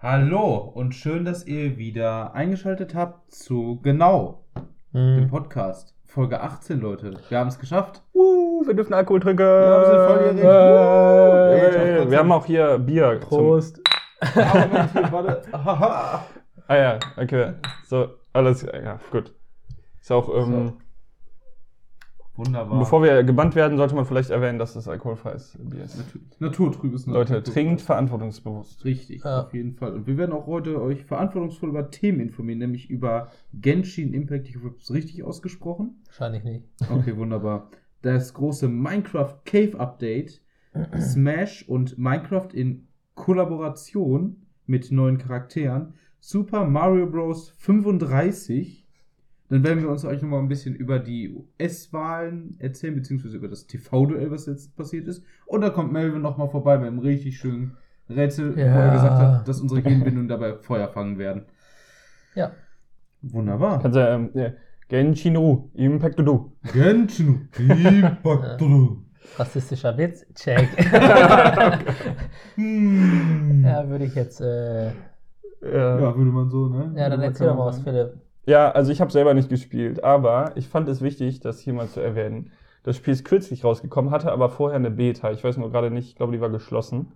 Hallo und schön, dass ihr wieder eingeschaltet habt zu Genau, dem Hm. Podcast. Folge 18, Leute. Wir haben es geschafft. Uh, wir dürfen Alkohol trinken. wir sind volljährig. Uh. wir haben auch hier Bier. Prost. Haha. ah ja, okay. So, alles, ja, gut. Ist auch, ähm, Wunderbar. bevor wir gebannt werden, sollte man vielleicht erwähnen, dass das alkoholfreies Bier ist. Natürlich. Naturtrübes Leute, Naturtrübes. trinkt verantwortungsbewusst. Richtig, Ja. auf jeden Fall. Und wir werden auch heute euch verantwortungsvoll über Themen informieren, nämlich über Genshin Impact. Ich hoffe, ich habe es richtig ausgesprochen. Wahrscheinlich nicht. Okay, wunderbar. Das große Minecraft Cave Update, Smash und Minecraft in Kollaboration mit neuen Charakteren, Super Mario Bros. 35. Dann werden wir uns euch nochmal ein bisschen über die US-Wahlen erzählen, beziehungsweise über das TV-Duell, was jetzt passiert ist. Und dann kommt Melvin nochmal vorbei bei einem richtig schönen Rätsel, wo er Ja. gesagt hat, dass unsere Genbindungen dabei Feuer fangen werden. Ja. Wunderbar. Kannst du, ähm, ja, Genshin-Ru, Impact du. Genshin Impact. Rassistischer Witz. Check. Hm. ja, würde ich jetzt. Äh, ja, Ja, würde man so, ne? dann Würde erzähl doch mal was. Philipp. Ja, also ich habe selber nicht gespielt, aber ich fand es wichtig, das hier mal zu erwähnen. Das Spiel ist kürzlich rausgekommen, hatte aber vorher eine Beta. Ich weiß nur gerade nicht, ich glaube, die war geschlossen.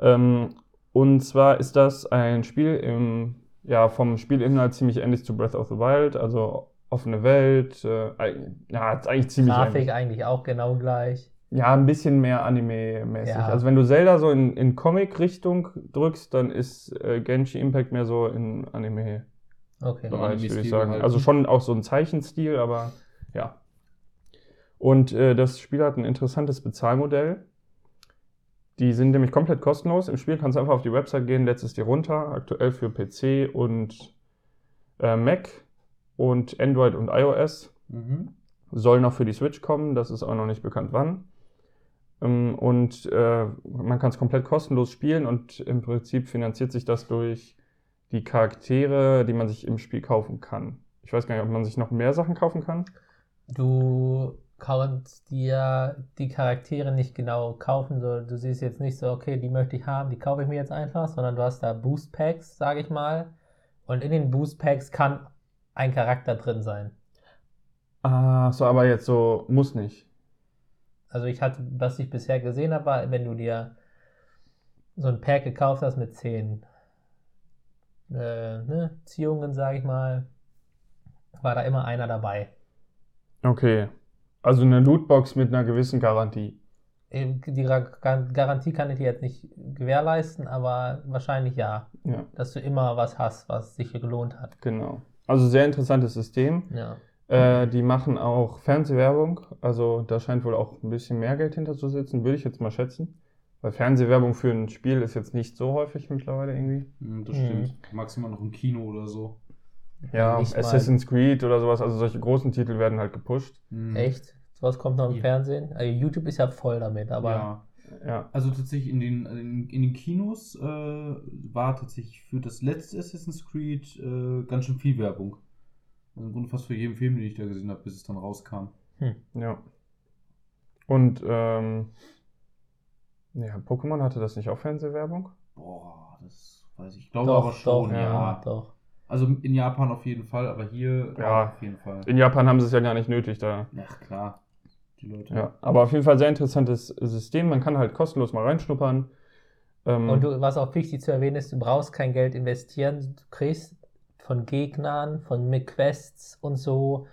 Ähm, und zwar ist das ein Spiel im, ja, vom Spielinhalt ziemlich ähnlich zu Breath of the Wild, also offene Welt, äh, ja, ist eigentlich ziemlich Grafik ähnlich. eigentlich auch genau gleich. Ja, ein bisschen mehr Anime-mäßig. Ja. Also wenn du Zelda so in, in Comic-Richtung drückst, dann ist äh, Genshin Impact mehr so in Anime. Okay. Bereich, würde ich sagen. gehalten. Also schon auch so ein Zeichenstil, aber ja. Und äh, das Spiel hat ein interessantes Bezahlmodell. Die sind nämlich komplett kostenlos. Im Spiel kannst du einfach auf die Website gehen, lädst es dir runter, aktuell für PC und äh, Mac und Android und iOS. Mhm. Soll noch für die Switch kommen, das ist auch noch nicht bekannt wann. Ähm, Und äh, man kann es komplett kostenlos spielen und im Prinzip finanziert sich das durch die Charaktere, die man sich im Spiel kaufen kann. Ich weiß gar nicht, ob man sich noch mehr Sachen kaufen kann. Du kannst dir die Charaktere nicht genau kaufen. So, du siehst jetzt nicht so, okay, die möchte ich haben, die kaufe ich mir jetzt einfach, sondern du hast da Boost Packs, sage ich mal. Und in den Boost Packs kann ein Charakter drin sein. Ah, so, aber jetzt so, muss nicht. Also ich hatte, was ich bisher gesehen habe, war, wenn du dir so ein Pack gekauft hast mit zehn äh, ne, Ziehungen, sage ich mal, war da immer einer dabei. Okay. Also eine Lootbox mit einer gewissen Garantie. Äh, Die Ra- Gar- Garantie kann ich dir jetzt nicht gewährleisten, aber wahrscheinlich ja, Ja, dass du immer was hast, was sich gelohnt hat. genau. Also sehr interessantes System. Ja. Äh, die machen auch Fernsehwerbung, also da scheint wohl auch ein bisschen mehr Geld hinter zu sitzen, würde ich jetzt mal schätzen. Weil Fernsehwerbung für ein Spiel ist jetzt nicht so häufig mittlerweile irgendwie. Mhm, Das Mhm. stimmt. Maximal noch im Kino oder so. Ja, Nicht mal- Assassin's Creed oder sowas, also solche großen Titel werden halt gepusht. Mhm. Echt? Sowas kommt noch im Ja. Fernsehen? Also YouTube ist ja voll damit, aber ja. Ja, Also tatsächlich in den, in, in den Kinos äh, war tatsächlich für das letzte Assassin's Creed äh, ganz schön viel Werbung. Also im Grunde fast für jeden Film, den ich da gesehen habe, bis es dann rauskam. ja. Und ähm, ja, Pokémon hatte das nicht auch Fernsehwerbung? Boah, das weiß ich. Ich glaube doch, aber schon, doch, ja. ja, doch. Also in Japan auf jeden Fall, aber hier Ja. auf jeden Fall. In Japan haben sie es ja gar nicht nötig da. Ach klar, die Leute. Ja, aber auf jeden Fall sehr interessantes System. Man kann halt kostenlos mal reinschnuppern. Ähm, Und du, was auch wichtig zu erwähnen ist, du brauchst kein Geld investieren. Du kriegst von Gegnern, von Quests und so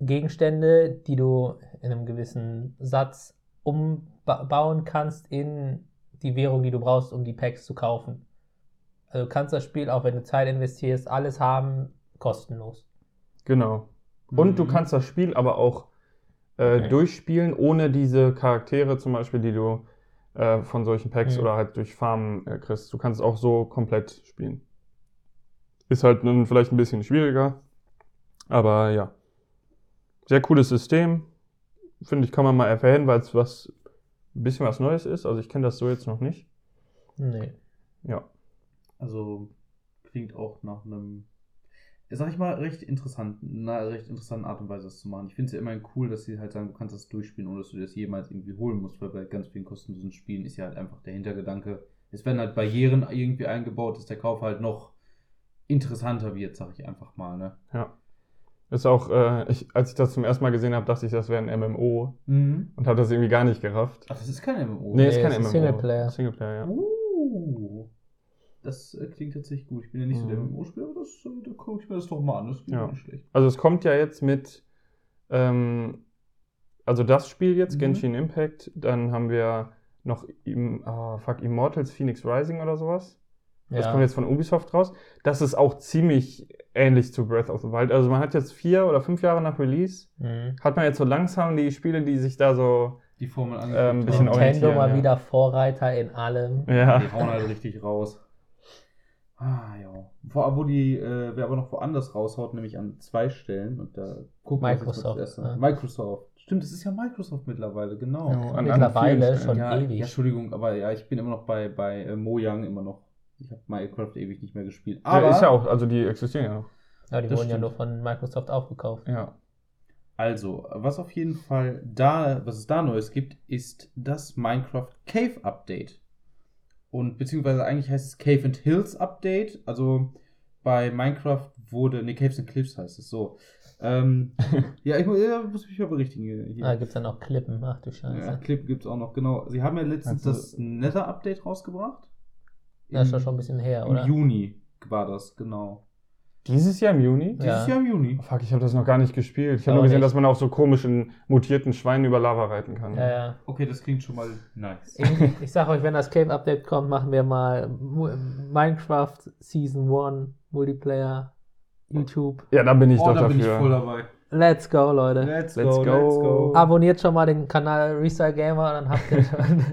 Gegenstände, die du in einem gewissen Satz umbauen kannst in die Währung, die du brauchst, um die Packs zu kaufen. Also du kannst das Spiel, auch wenn du Zeit investierst, alles haben, kostenlos. Genau. Und du Mhm. kannst das Spiel aber auch äh, Okay. durchspielen, ohne diese Charaktere zum Beispiel, die du äh, von solchen Packs Mhm. oder halt durch Farmen äh, kriegst. Du kannst auch so komplett spielen. Ist halt nun vielleicht ein bisschen schwieriger, aber ja. Sehr cooles System. Finde ich, kann man mal erwähnen, weil es was ein bisschen was Neues ist. Also ich kenne das so jetzt noch nicht. Nee. Ja. Also klingt auch nach einem, sag ich mal, recht interessant, einer recht interessanten Art und Weise das zu machen. Ich finde es ja immerhin cool, dass sie halt sagen, du kannst das durchspielen, ohne dass du das jemals irgendwie holen musst, weil bei ganz vielen kostenlosen Spielen ist ja halt einfach der Hintergedanke, es werden halt Barrieren irgendwie eingebaut, dass der Kauf halt noch interessanter wird, sag ich einfach mal. Ne? Ja. Ist auch, äh, ich, als ich das zum ersten Mal gesehen habe, dachte ich, das wäre ein MMO Mhm. und habe das irgendwie gar nicht gerafft. Ach, das ist kein MMO. Nee, ist Nee, kein es ist MMO. Singleplayer. Singleplayer, ja. Uh, das äh, klingt tatsächlich gut. Ich bin ja nicht so der Mhm. MMO-Spieler, aber das, äh, da gucke ich mir das doch mal an. Das klingt Ja. nicht schlecht. Also es kommt ja jetzt mit, ähm, also das Spiel jetzt, Mhm. Genshin Impact, dann haben wir noch im, ah, fuck, Immortals Phoenix Rising oder sowas. Das Ja. kommt jetzt von Ubisoft raus. Das ist auch ziemlich ähnlich zu Breath of the Wild. Also man hat jetzt vier oder fünf Jahre nach Release, Mhm. hat man jetzt so langsam die Spiele, die sich da so, Die Formel Ähm, angeguckt bisschen. Nintendo orientieren, mal ja. wieder Vorreiter in allem. ja. Die hauen halt richtig raus. Ah, ja. Wo, wo die, äh, wer aber noch woanders raushaut, nämlich an zwei Stellen. Und da gucken wir uns jetzt mal Microsoft, an. ja. Microsoft. Stimmt, das ist ja Microsoft mittlerweile, genau. Ja, an- an Mittlerweile schon ja, ewig. ja, Entschuldigung, aber ja, ich bin immer noch bei, bei äh, Mojang immer noch. Ich habe Minecraft ewig nicht mehr gespielt. Aber, ja, ist ja auch, also die existieren ja noch. Ja, die Das wurden ja stimmt. nur von Microsoft aufgekauft. Ja. also, was auf jeden Fall da, was es da Neues gibt, ist das Minecraft Cave Update. Und beziehungsweise eigentlich heißt es Cave and Hills Update. Also bei Minecraft wurde, ne, Caves and Cliffs heißt es so. Ähm, ja, ich ja, muss mich mal berichtigen. Hier. Da gibt es dann auch Klippen. Ach du Ja, Scheiße. Clip gibt es auch noch, genau. Sie haben ja letztens Also- das Nether-Update rausgebracht. Das ist ja schon ein bisschen her, Im oder? Juni war das, genau. Dieses Jahr im Juni? Ja. Dieses Jahr im Juni. Oh, fuck, ich habe das noch gar nicht gespielt. Ich habe nur gesehen, nicht. dass man auch so komischen mutierten Schweinen über Lava reiten kann. Ja, ja. Okay, das klingt schon mal nice. Ich, ich sag euch, wenn das Cave-Update kommt, machen wir mal Minecraft Season 1 Multiplayer YouTube. Ja, da bin ich oh, doch da bin ich dafür. voll dabei. Let's go, Leute. Let's, Let's go, go. let's go. Abonniert schon mal den Kanal Restyle Gamer, dann habt ihr schon.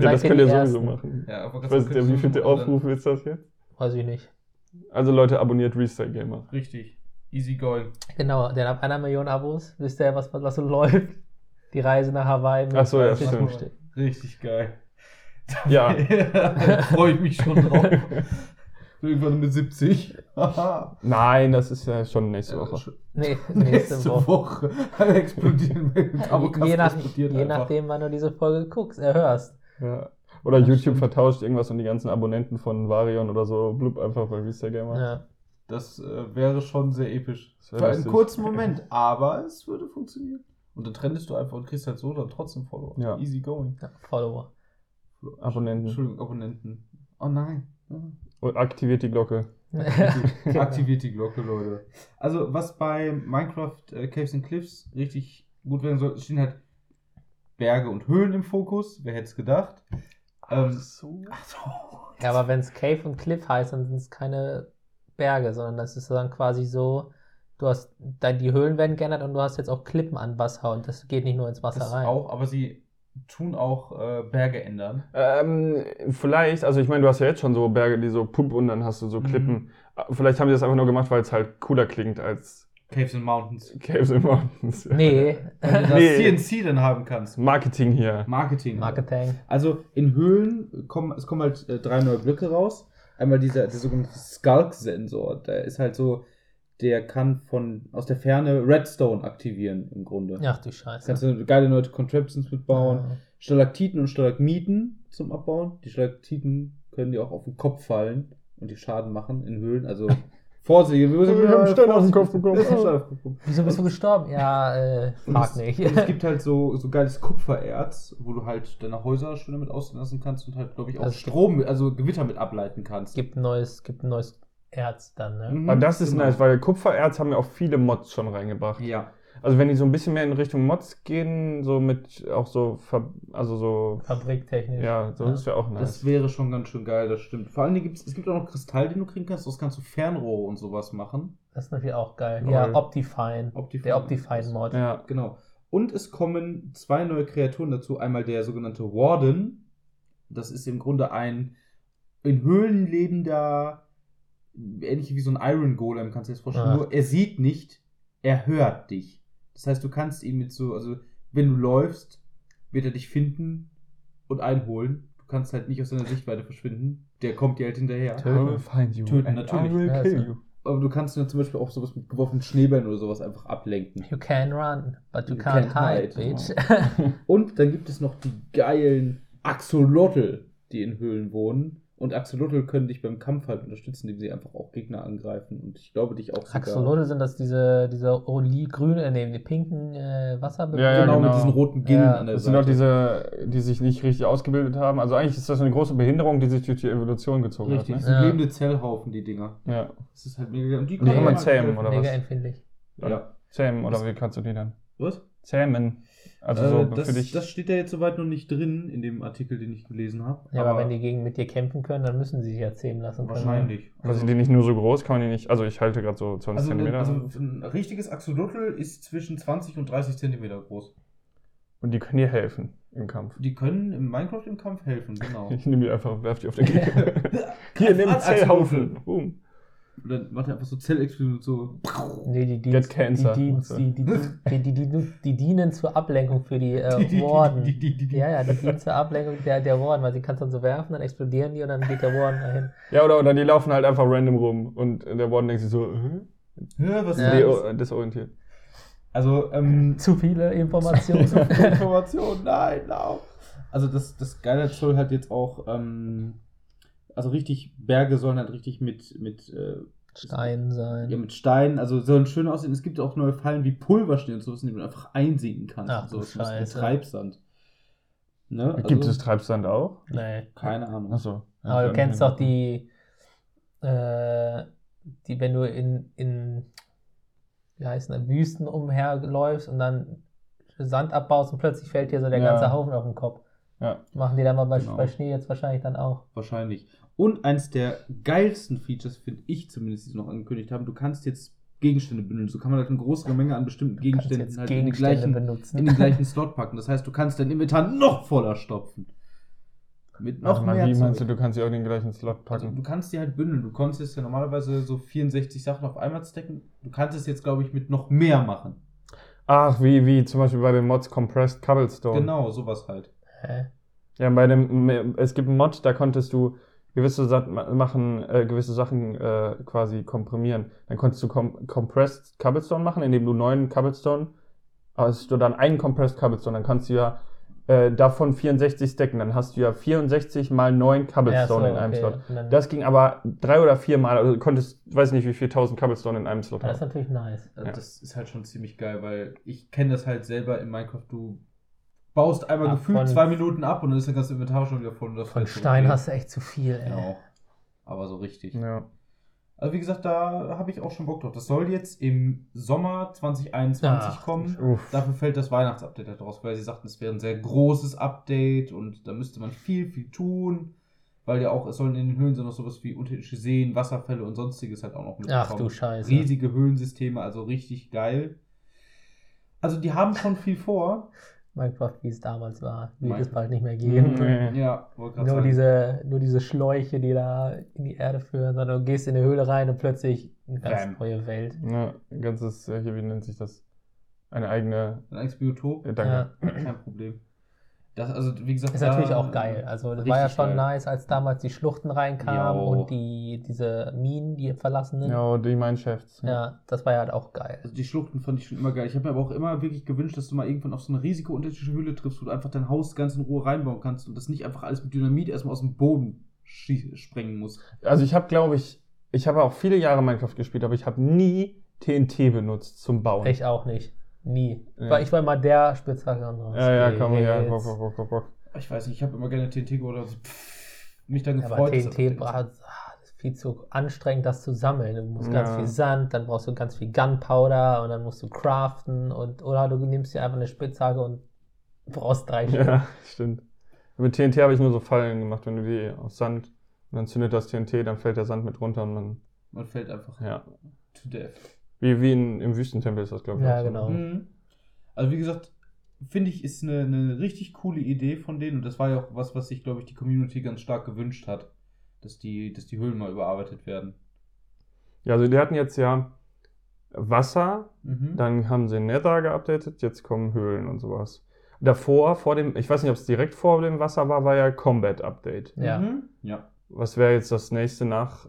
Ja, das könnt ihr sowieso Ersten. machen. Ja, aber weiß nicht, wie viele Aufrufe ist das jetzt? Weiß ich nicht. Also Leute, abonniert Restyle Gamer. Richtig. Easy going. Genau, der hat einer Million Abos. Wisst ihr, was, was so läuft? Die Reise nach Hawaii. mit Ach so, ja, 30 stimmt. Stück. Richtig geil. Ja. da freue ich mich schon drauf. Irgendwann mit 70. Haha. Nein, das ist ja schon nächste Woche. Nee, nächste, Nächste Woche. Woche. Alle explodieren. Abo-Kasten Je, nach, explodiert je nachdem, wann du diese Folge guckst, äh, hörst. Ja. Oder Das YouTube stimmt. vertauscht irgendwas und die ganzen Abonnenten von Varion oder so, blub einfach bei Restyle Gamer. Ja. Das äh, wäre schon sehr episch. Für einen kurzen Moment, aber es würde funktionieren. Und dann trennst du einfach und kriegst halt so dann trotzdem Follower. Ja. Easy going. ja, Follower. Abonnenten. Entschuldigung, Abonnenten. Oh nein. Und aktiviert die Glocke. Aktiviert die Glocke, Leute. Also, was bei Minecraft äh, Caves and Cliffs richtig gut werden soll, stehen halt Berge und Höhlen im Fokus. Wer hätte es gedacht? Ähm, so. ach so. Ja, aber wenn es Cave und Cliff heißt, dann sind es keine Berge, sondern das ist dann quasi so, du hast, dann die Höhlen werden geändert und du hast jetzt auch Klippen an Wasser und das geht nicht nur ins Wasser Das rein. auch, aber sie tun auch äh, Berge ändern. Ähm, vielleicht, also ich meine, du hast ja jetzt schon so Berge, die so pup und dann hast du so Mhm. Klippen. Vielleicht haben die das einfach nur gemacht, weil es halt cooler klingt als Caves and Mountains. Caves and Mountains. Nee, Weil du das Nee. CNC dann haben kannst. Marketing hier. Marketing. Marketing. Also in Höhlen kommen, es kommen halt äh, drei neue Blöcke raus. Einmal dieser, der sogenannte Skulk-Sensor. Der ist halt so, der kann von aus der Ferne Redstone aktivieren im Grunde. Ach du Scheiße. Kannst du geile neue Contraptions mitbauen. Ja. Stalaktiten und Stalagmiten zum Abbauen. Die Stalaktiten können dir auch auf den Kopf fallen und die Schaden machen in Höhlen. Also Vorsicht, wir müssen Ich hab einen Stein auf den Kopf bekommen. Wieso bist du gestorben? Ja, äh, frag es, nicht. und es gibt halt so, so geiles Kupfererz, wo du halt deine Häuser schön damit aussehen lassen kannst und halt, glaube ich, auch Also es Strom, also Gewitter mit ableiten kannst. gibt ein neues, gibt ein neues Erz dann, ne? Mhm, Aber das ist genau. nice, weil Kupfererz haben ja auch viele Mods schon reingebracht. Ja. Also wenn die so ein bisschen mehr in Richtung Mods gehen, so mit auch so, Ver also so, Fabriktechnisch. ja, so Ja. ist ja auch Das nice. wäre schon ganz schön geil, das stimmt. Vor allem gibt's, es gibt auch noch Kristall, den du kriegen kannst, das kannst du Fernrohre und sowas machen. Das ist natürlich auch geil. Lol. Ja, Optifine. Optifine. Der Optifine-Mod. Ja. Genau. Und es kommen zwei neue Kreaturen dazu. Einmal der sogenannte Warden. Das ist im Grunde ein in Höhlen lebender, ähnlich wie so ein Iron Golem, kannst du dir das vorstellen. Ah. Nur er sieht nicht, er hört dich. Das heißt, du kannst ihn mit so, also wenn du läufst, wird er dich finden und einholen. Du kannst halt nicht aus seiner Sichtweite verschwinden. Der kommt dir halt hinterher. Töten. Find you Töten, natürlich. I will kill you. Aber du kannst ihn dann zum Beispiel auch sowas mit geworfenen Schneebällen oder sowas einfach ablenken. You can run, but you, You can't, can't hide, hide. bitch. Und dann gibt es noch die geilen Axolotl. die in Höhlen wohnen. Und Axolotl können dich beim Kampf halt unterstützen, indem sie einfach auch Gegner angreifen. Und ich glaube, dich auch. Axolotl sind das diese, diese olivgrüne, äh, nee, die pinken äh, Wasserbewegungen. Ja, ja, genau, mit genau. diesen roten Gillen Ja. an der Das sind Seite. auch diese, die sich nicht richtig ausgebildet haben. Also eigentlich ist das eine große Behinderung, die sich durch die Evolution gezogen Richtig, das hat. Ne? sind Ja. lebende Zellhaufen, die Dinger. Ja. Das ist halt mega. Und die die kann man halt zähmen, oder Mega was? empfindlich. Ja. Zähmen, oder wie kannst du die dann? Was? Zähmen. Also äh, so das, für dich. das steht ja jetzt soweit noch nicht drin in dem Artikel, den ich gelesen habe. Ja, aber, wenn die gegen mit dir kämpfen können, dann müssen sie sich ja zähmen lassen können. Wahrscheinlich. Also sind die nicht nur so groß, kann man die nicht. Also ich halte gerade so 20 Also, Zentimeter. also ein richtiges Axolotl ist zwischen 20 und 30 Zentimeter groß. und die können dir helfen im Kampf. Die können im Minecraft im Kampf helfen, genau. Ich nehme die einfach, werf die auf den Gegner. Hier, nimm Zellhaufen. Boom. Und dann macht er einfach so Zellexplosionen und so. Nee, die, cancer. die, Dienst, die, die, die, die, die, die dienen zur Ablenkung für die äh, Warden. Ja, ja, die dienen zur Ablenkung der, der Warden, weil sie kannst dann so werfen, dann explodieren die und dann geht der Warden dahin. Ja, oder, oder die laufen halt einfach random rum und der Warden denkt sich so, äh? Ja, was Ja. ist das? Desorientiert. Also, ähm, Zu viele Informationen. zu viel Information, nein, lau. Also das, das Geile soll halt jetzt auch, ähm, also richtig, Berge sollen halt richtig mit, mit, äh, Stein sein. ja, mit Steinen, also sollen schön aussehen. Es gibt auch neue Fallen wie Pulverschnee und sowas, die du einfach einsinken kannst. Ach, was mit Scheiße. Treibsand. Ne? Gibt Also, es Treibsand auch? Nee. Keine Ahnung. Achso. Aber du kennst doch die, äh, die, wenn du in, in wie heißt das, Wüsten umherläufst und dann Sand abbaust und plötzlich fällt dir so der Ja. ganze Haufen auf den Kopf. Ja. Machen die dann mal bei, Genau. bei Schnee jetzt wahrscheinlich dann auch. Wahrscheinlich. Und eins der geilsten Features, finde ich zumindest, die sie noch angekündigt haben, du kannst jetzt Gegenstände bündeln. So kann man halt eine größere Menge an bestimmten Gegenständen jetzt halt in den, Gegenstände gleichen, benutzen. in den gleichen Slot packen. Das heißt, du kannst dein Inventar noch voller stopfen. Mit noch mal, mehr wie meinst du, du kannst sie auch in den gleichen Slot Also, packen? du kannst die halt bündeln. Du konntest ja normalerweise so 64 Sachen auf einmal stacken. Du kannst es jetzt, glaube ich, mit noch mehr machen. Ach, wie, wie zum Beispiel bei den Mods Compressed Cobblestone. Genau, sowas halt. Hä? Ja, bei dem, es gibt einen Mod, da konntest du gewisse Sachen machen, äh, gewisse Sachen äh, quasi komprimieren. Dann konntest du com Compressed Cobblestone machen, indem du neun Cobblestone, hast du dann einen Compressed Cobblestone, dann kannst du ja äh, davon 64 stacken, dann hast du ja 64 mal neun Cobblestone Ja, so, in einem okay. Slot. Das ging aber drei oder vier Mal, also du konntest, weiß nicht wie viel tausend Cobblestone in einem Slot Das ist haben. natürlich nice. Also Ja. Das ist halt schon ziemlich geil, weil ich kenne das halt selber in Minecraft. Du baust einmal Ja, gefühlt zwei Minuten ab und dann ist dein ganzes Inventar schon wieder voll. Und das Von Stein okay. hast du echt zu viel, ey. Genau. Aber so richtig. Ja. Also wie gesagt, da habe ich auch schon Bock drauf. Das soll jetzt im Sommer 2021 Ach, kommen. Uff. Dafür fällt das Weihnachtsupdate halt raus, weil sie sagten, es wäre ein sehr großes Update und da müsste man viel, viel tun. Weil ja auch, es sollen in den Höhlen so noch sowas wie unterirdische Seen, Wasserfälle und sonstiges halt auch noch Ach mitkommen. du Scheiße. Riesige Höhlensysteme, also richtig geil. Also die haben schon viel vor. Minecraft, wie es damals war, wird es bald nicht mehr geben. Nee. Ja, Nur sagen. diese, nur diese Schläuche, die da in die Erde führen, sondern du gehst in eine Höhle rein und plötzlich eine ganz Bam. neue Welt. Ja, ein ganzes, hier, wie nennt sich das? Eine eigene, Ein eigenes Biotop, äh, danke. Ja. kein Problem. Das, also, wie gesagt, Ist da- natürlich auch geil. Also das war ja schon geil. nice, als damals die Schluchten reinkamen Jo. und die, diese Minen, die verlassenen. Ja, die Mineshafts. Ja, das war ja halt auch geil. Also die Schluchten fand ich schon immer geil. Ich habe mir aber auch immer wirklich gewünscht, dass du mal irgendwann auf so eine riesige unterirdische Höhle triffst, wo du einfach dein Haus ganz in Ruhe reinbauen kannst und das nicht einfach alles mit Dynamit erstmal aus dem Boden sprengen musst. Also ich habe, glaube ich, ich habe auch viele Jahre Minecraft gespielt, aber ich habe nie TNT benutzt zum Bauen. Ich auch nicht. Nie. Ja. Weil ich war immer der Spitzhacke. so, Ja, ja, komm, ja, bock, bock, bock, bock, bock. Ich weiß nicht, ich habe immer gerne TNT geholt, also pff, mich dann Ja, gefreut. aber dass- TNT bra- ah, viel zu anstrengend, das zu sammeln. Du musst ganz Ja. viel Sand, dann brauchst du ganz viel Gunpowder und dann musst du craften und oder du nimmst dir einfach eine Spitzhacke und brauchst drei Stück. Ja, stimmt. Mit TNT habe ich nur so Fallen gemacht, wenn du die aus Sand und dann zündet das TNT, dann fällt der Sand mit runter und man, Man fällt einfach ja. to death. Wie, wie in, im Wüstentempel ist das, glaube ich. Ja, auch so. genau. Mhm. Also wie gesagt, finde ich, ist eine, eine richtig coole Idee von denen und das war ja auch was, was sich, glaube ich, die Community ganz stark gewünscht hat, dass die, dass die Höhlen mal überarbeitet werden. Ja, also die hatten jetzt ja Wasser, Mhm. dann haben sie Nether geupdatet, jetzt kommen Höhlen und sowas. Davor, vor dem, ich weiß nicht, ob es direkt vor dem Wasser war, war ja Combat Update. Ja. Mhm. Ja. Was wäre jetzt das nächste nach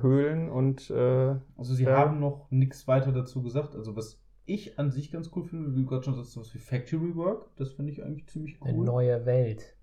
Höhlen und äh, Also sie Ja. haben noch nichts weiter dazu gesagt. Also was ich an sich ganz cool finde, wie du gerade schon sagst, sowas wie Factory Work, das finde ich eigentlich ziemlich Eine cool. neue Welt.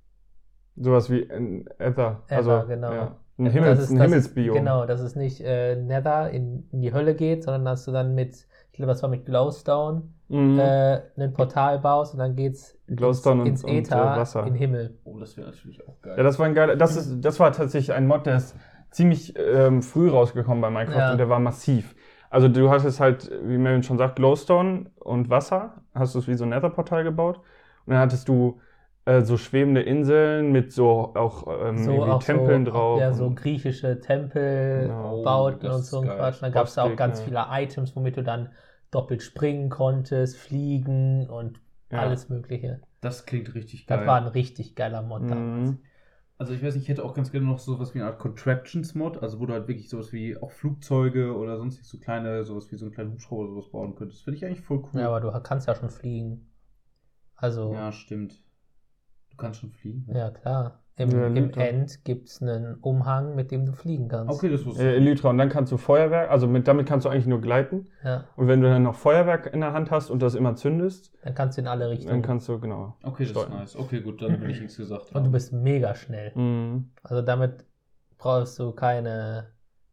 Sowas wie ein Ether. Also, Ether, genau. Ja. Ein, Das Himmels, ist- ein das ist- Himmelsbiom. Genau, dass es nicht äh, Nether in, in die Hölle geht, sondern dass du dann mit, ich glaube, was war mit Glowstone, Mhm. äh, ein Portal baust und dann geht's Glowstone und- ins, und, ins äh, Wasser. in den Himmel. Oh, das wäre natürlich auch geil. Ja, das war ein geiler. Das, ist, das war tatsächlich ein Mod, der ist ziemlich ähm, früh rausgekommen bei Minecraft Ja. und der war massiv. Also du hattest halt, wie Melvin schon sagt, Glowstone und Wasser, hast du es wie so ein Netherportal gebaut. Und dann hattest du äh, so schwebende Inseln mit so auch ähm, so auch Tempeln so, drauf. Ja, so griechische Tempel, Genau. Bauten Oh, das und so ein geil. Quatsch. Und dann gab es da auch ganz viele. Items, womit du dann doppelt springen konntest, fliegen und Ja. alles Mögliche. Das klingt richtig geil. Das war ein richtig geiler Mod damals. Mhm. Also ich weiß nicht, ich hätte auch ganz gerne noch sowas wie eine Art Contraptions-Mod, also wo du halt wirklich sowas wie auch Flugzeuge oder sonst so kleine, sowas wie so einen kleinen Hubschrauber oder sowas bauen könntest. Finde ich eigentlich voll cool. Ja, aber du kannst ja schon fliegen. Also, ja, Ja, stimmt. Du kannst schon fliegen. klar. Im, Ja, im Lytra. End gibt es einen Umhang, mit dem du fliegen kannst. Okay, das wusste Äh, ich. Elytra. Und dann kannst du Feuerwerk, also mit, damit kannst du eigentlich nur gleiten. Ja, Und wenn du dann noch Feuerwerk in der Hand hast und das immer zündest, dann kannst du in alle dann Richtungen. kannst du, genau. Okay, das ist nice. Okay, gut, dann will ich nichts gesagt. Und du bist mega schnell. Mhm. Also damit brauchst du keine.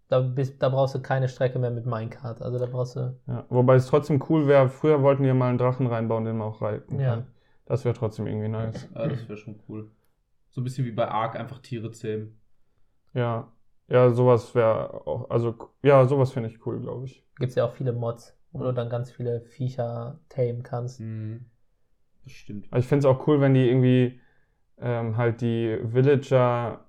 Da, bist, da brauchst du keine Strecke mehr mit Minecart. Also da brauchst du. Ja, wobei es trotzdem cool wäre, früher wollten ja mal einen Drachen reinbauen, den man auch reiten Ja. kann. Das wäre trotzdem irgendwie nice. Ja, das wäre schon cool. So ein bisschen wie bei Ark, einfach Tiere zähmen. Ja, ja, sowas wäre auch, also ja, sowas finde ich cool, glaube ich. Gibt es ja auch viele Mods, wo du dann ganz viele Viecher tamen kannst. Mhm. Das stimmt. Aber ich finde es auch cool, wenn die irgendwie ähm, halt die Villager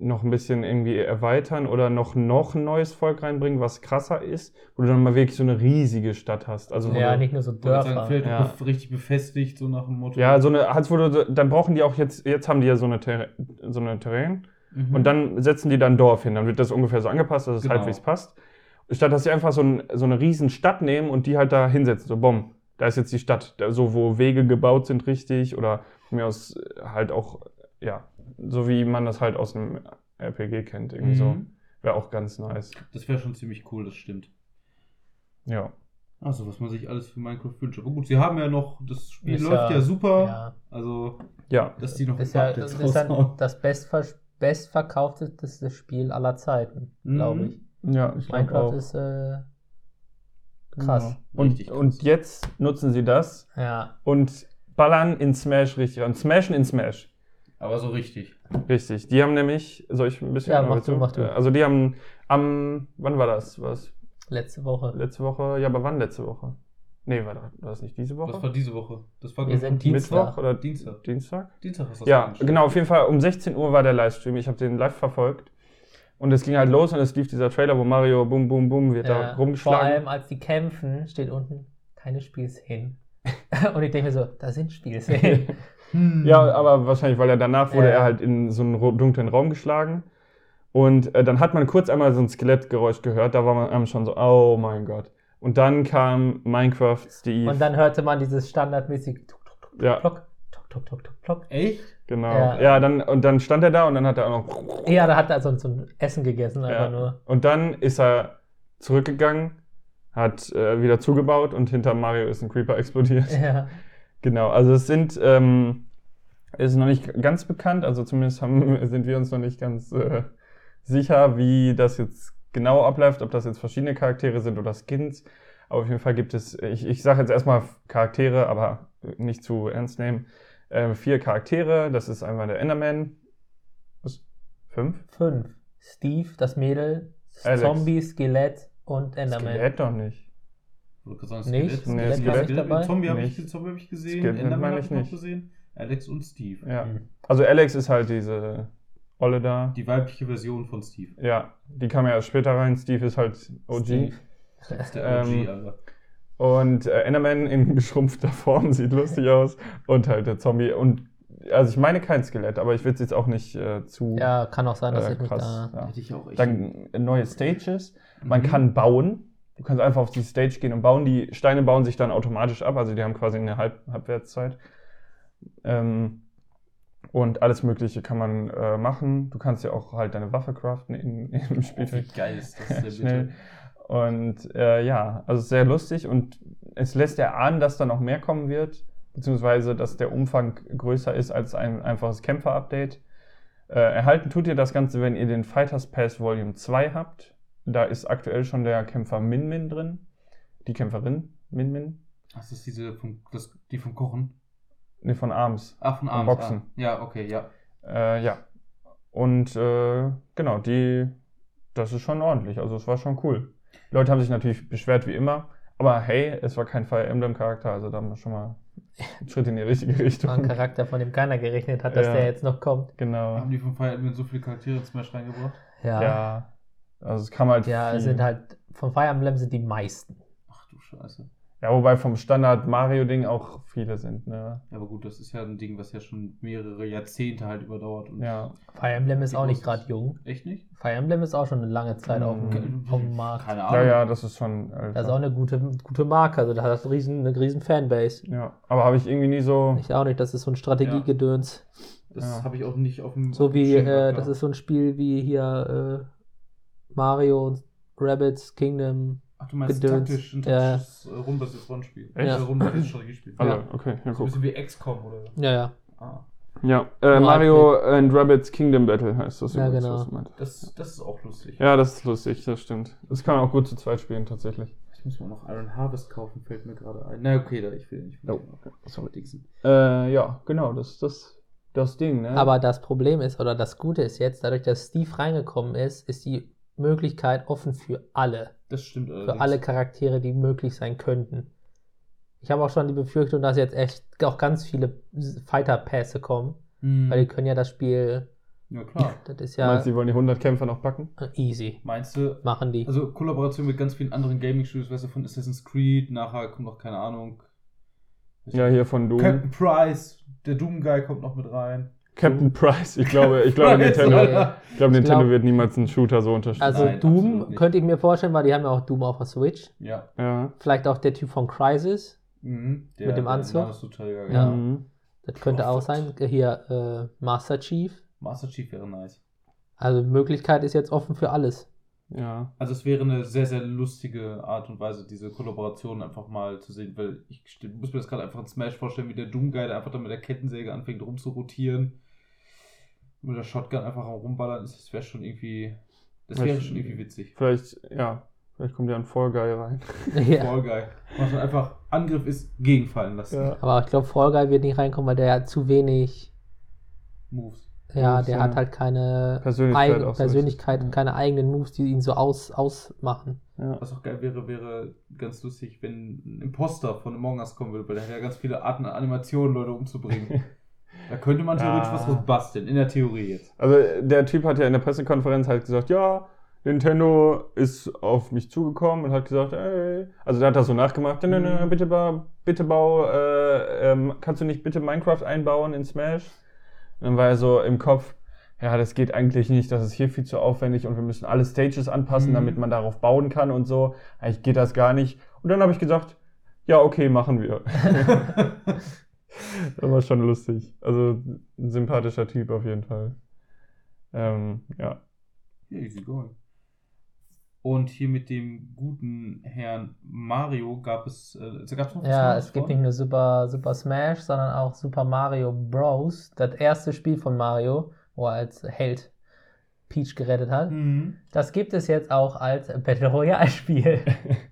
noch ein bisschen irgendwie erweitern oder noch, noch ein neues Volk reinbringen, was krasser ist, wo du dann mal wirklich so eine riesige Stadt hast. Also wo Ja, du, nicht nur so wollte sagen, Dörfer. vielleicht Ja. richtig befestigt, so nach dem Motto. ja, so eine, als wo du, dann brauchen die auch jetzt, jetzt haben die ja so eine, Terra so eine Terrain. Mhm. Und dann setzen die dann ein Dorf hin. Dann wird das ungefähr so angepasst, dass es Genau. halbwegs passt. Statt dass sie einfach so, ein, so eine riesen Stadt nehmen und die halt da hinsetzen. So, bumm, da ist jetzt die Stadt. Da, so, wo Wege gebaut sind richtig oder von mir aus äh, halt auch, ja, so wie man das halt aus einem RPG kennt. Irgendwie so. Mhm. Wäre auch ganz nice. Das wäre schon ziemlich cool, das stimmt. Ja. Also, was man sich alles für Minecraft wünscht. Aber gut, sie haben ja noch, das Spiel Ist läuft ja, super. Ja. Also, Ja. dass die noch Ist ja Updates ist dann das bestver bestverkaufteste Spiel aller Zeiten, Mhm. glaube ich. Ja, ich glaube Minecraft auch. ist äh, krass. Und, Richtig krass. und jetzt nutzen sie das Ja. und ballern in Smash richtig und smashen in Smash. Aber so richtig. Richtig. Die haben nämlich, soll ich ein bisschen Ja, mach du, mach du. Also die haben am, wann war das? Was? Letzte Woche. Letzte Woche? Ja, aber wann letzte Woche? Nee, war das, war das nicht diese Woche? Das war diese Woche. Das war Wir sind Dienstag. Mittwoch oder Dienstag. Dienstag? Dienstag du das Ja, genau, auf jeden Fall um 16 Uhr war der Livestream. Ich habe den live verfolgt. Und es ging halt los und es lief dieser Trailer, wo Mario bum bum bum wird da Ja, vor rumgeschlagen. allem, als die kämpfen, steht unten keine Spielszenen. Und ich denke mir so, da sind Spielszenen. Hm. Ja, aber wahrscheinlich, weil er danach wurde Ja. er halt in so einen dunklen Raum geschlagen. Und äh, dann hat man kurz einmal so ein Skelettgeräusch gehört, da war man einem schon so, oh mein Gott. Und dann kam Minecraft Steve. Und dann hörte man dieses standardmäßig Tuk, Tuk, Tuk, Ja. Plock, Tuk, Tuk, Tuk, Tuk, Plock. Echt? genau. Ja. Ja. dann und dann stand er da und dann hat er auch noch. Ja, da hat er so, so ein Essen gegessen, einfach Ja. nur. Und dann ist er zurückgegangen, hat äh, wieder zugebaut und hinter Mario ist ein Creeper explodiert. Ja. Genau, also es sind, ähm, ist noch nicht ganz bekannt, also zumindest haben, sind wir uns noch nicht ganz äh, sicher, wie das jetzt genau abläuft, ob das jetzt verschiedene Charaktere sind oder Skins. Aber auf jeden Fall gibt es, ich, ich sage jetzt erstmal Charaktere, aber nicht zu ernst nehmen. Äh, vier Charaktere, das ist einmal der Enderman. Was? Fünf? Fünf. Steve, das Mädel, Alex. Zombie, Skelett und Enderman. Skelett doch nicht. Wollte gerade sagen, Nicht? Skelett. Nee, Skelett, Skelett dabei? Zombie habe ich, Nicht. Zombie hab ich gesehen. Skelett Enderman habe ich noch nicht. gesehen. Alex und Steve. Ja. Mhm. Also Alex ist halt diese Olle da. Die weibliche Version von Steve. Ja, die kam ja erst später rein. Steve ist halt OG. Steve. Ist der OG, Ähm, Alter. Und äh, Enderman in geschrumpfter Form sieht lustig aus. Und halt der Zombie. Und also ich meine kein Skelett, aber ich will es jetzt auch nicht äh, zu Ja, kann auch sein, dass äh, ich mich krass. da. Ja. Hätte ich auch echt. Dann äh, neue Stages. Man Mhm. kann bauen. Du kannst einfach auf die Stage gehen und bauen. Die Steine bauen sich dann automatisch ab. Also die haben quasi eine Halb Halbwertszeit. Ähm, und alles Mögliche kann man äh, machen. Du kannst ja auch halt deine Waffe craften in, im Spiel. Oh, wie geil ist das denn schnell. Und äh, ja, also sehr lustig und es lässt ja ahnen, dass da noch mehr kommen wird. beziehungsweise dass der Umfang größer ist als ein einfaches Kämpfer-Update. Äh, erhalten tut ihr das Ganze, wenn ihr den Fighters Pass Volume 2 habt. Da ist aktuell schon der Kämpfer Min Min drin. Die Kämpferin Min Min. Das ist diese vom, das, die vom Kochen. Ne, von Arms. Ach, von Arms. Boxen. Ah. Ja, okay, ja. Äh, ja. Und äh, genau, die, das ist schon ordentlich. Also es war schon cool. Die Leute haben sich natürlich beschwert wie immer. Aber hey, es war kein Fire Emblem Charakter, also da haben wir schon mal einen Schritt in die richtige War ein Richtung. Charakter, von dem keiner gerechnet hat, dass Ja. der jetzt noch kommt. Genau. Haben die von Fire Emblem so viele Charaktere in Smash reingebracht? Ja, Ja. Also es kam halt. viel. es sind halt, von Fire Emblem sind die meisten. Ach du Scheiße. Ja, wobei vom Standard Mario-Ding auch viele sind, ne? Ja, aber gut, das ist ja ein Ding, was ja schon mehrere Jahrzehnte halt überdauert. Und Ja. Fire Emblem ist auch nicht gerade jung. Echt nicht? Fire Emblem ist auch schon eine lange Zeit auf, dem, auf dem Markt. Keine Ja, Ahnung. ja, das ist schon. Alter. Das ist auch eine gute, gute Marke, also da hat das riesen, eine riesen Fanbase. ja, aber habe ich irgendwie nie so. Ich auch nicht, das ist so ein Strategiegedöns. Das Ja. habe ich auch nicht auf dem. So wie, äh, das ja. ist so ein Spiel wie hier äh, Mario und Rabbids Kingdom. Ach, du meinst Gedöns. taktisch, ein Ja. taktisches äh, rundenbasiertes Rollenspiel. Echt? Ja. rundenbasiertes Strategiespiel. Also, Ja. okay, ja, So ein bisschen wie XCOM oder. Ja, ja. Ah. Ja, äh, Nur Mario and Rabbits Kingdom Battle heißt das Ja, übrigens, genau. was du. Das, das ist auch lustig. Ja, das ist lustig, das stimmt. Das kann man auch gut zu zweit spielen, tatsächlich. Ich muss mal noch Iron Harvest kaufen, fällt mir gerade ein. Na, okay, da, ich will nicht. Oh, sorry. Dixon. Äh, ja, genau, das ist das, das Ding, ne? Aber das Problem ist, oder das Gute ist jetzt, dadurch, dass Steve reingekommen ist, ist die Möglichkeit offen für alle. Das stimmt Für allerdings. alle Charaktere, die möglich sein könnten. Ich habe auch schon die Befürchtung, dass jetzt echt auch ganz viele Fighter-Pässe kommen, Hm. weil die können ja das Spiel, Ja, klar. das ist ja Meinst du, die wollen die 100 Kämpfer noch packen? easy. Meinst du, Machen die. also Kollaboration mit ganz vielen anderen Gaming-Studios, weißt du, von Assassin's Creed, nachher kommt noch, keine Ahnung. Ja, hier von Doom. Captain Price, der Doom-Guy kommt noch mit rein. Captain Price. Ich glaube, ich glaube, Price, Nintendo, ich glaube, Ich Nintendo glaub- wird niemals einen Shooter so unterstützen. Also Nein, Doom könnte ich mir vorstellen, weil die haben ja auch Doom auf der Switch. Ja. ja. Vielleicht auch der Typ von Crisis. Mhm. Der, Mit dem der Anzug? Naruto-Träger, Ja. ja. Mhm. Das könnte auch sein. Hier äh, Master Chief. Master Chief wäre nice. Also Möglichkeit ist jetzt offen für alles. Ja. Also es wäre eine sehr, sehr lustige Art und Weise, diese Kollaboration einfach mal zu sehen, weil ich muss mir das gerade einfach in Smash vorstellen, wie der Doom-Guy, der einfach dann mit der Kettensäge anfängt rumzurotieren. Mit der Shotgun einfach am rumballern ist, das wäre schon irgendwie, das wäre schon irgendwie witzig. Vielleicht, ja, vielleicht kommt ja ein Fall Guy rein. ja. Voll geil. Was man einfach Angriff ist, gegenfallen lassen. Ja. Aber ich glaube, Fall Guy wird nicht reinkommen, weil der hat zu wenig. Moves. Ja, Moves, der ja. hat halt keine Persönlichkeit Eigen- auch so Persönlichkeit und keine eigenen Moves, die ihn so aus, ausmachen. Ja. Was auch geil wäre, wäre ganz lustig, wenn ein Imposter von Among Us kommen würde, weil der hat ja ganz viele Arten an Animationen, Leute umzubringen. da könnte man theoretisch Ja. was draus basteln, in der Theorie jetzt. Also der Typ hat ja in der Pressekonferenz halt gesagt, ja, Nintendo ist auf mich zugekommen und hat gesagt, ey, also der hat das so nachgemacht, nö, nö, Mhm. bitte, ba, bitte bau, äh, ähm, kannst du nicht bitte Minecraft einbauen in Smash? Und dann war er so im Kopf, ja, das geht eigentlich nicht, das ist hier viel zu aufwendig und wir müssen alle Stages anpassen, Mhm. damit man darauf bauen kann und so. Eigentlich geht das gar nicht. Und dann habe ich gesagt, ja, okay, machen wir. das war schon lustig. Also ein sympathischer Typ auf jeden Fall. Ähm, ja. Easy going. Und hier mit dem guten Herrn Mario gab es, äh, gab es noch Ja, es gibt nicht nur Super, Super Smash, sondern auch Super Mario Bros. Das erste Spiel von Mario, wo er als Held Peach gerettet hat. Mhm. Das gibt es jetzt auch als Battle Royale Spiel. Oh,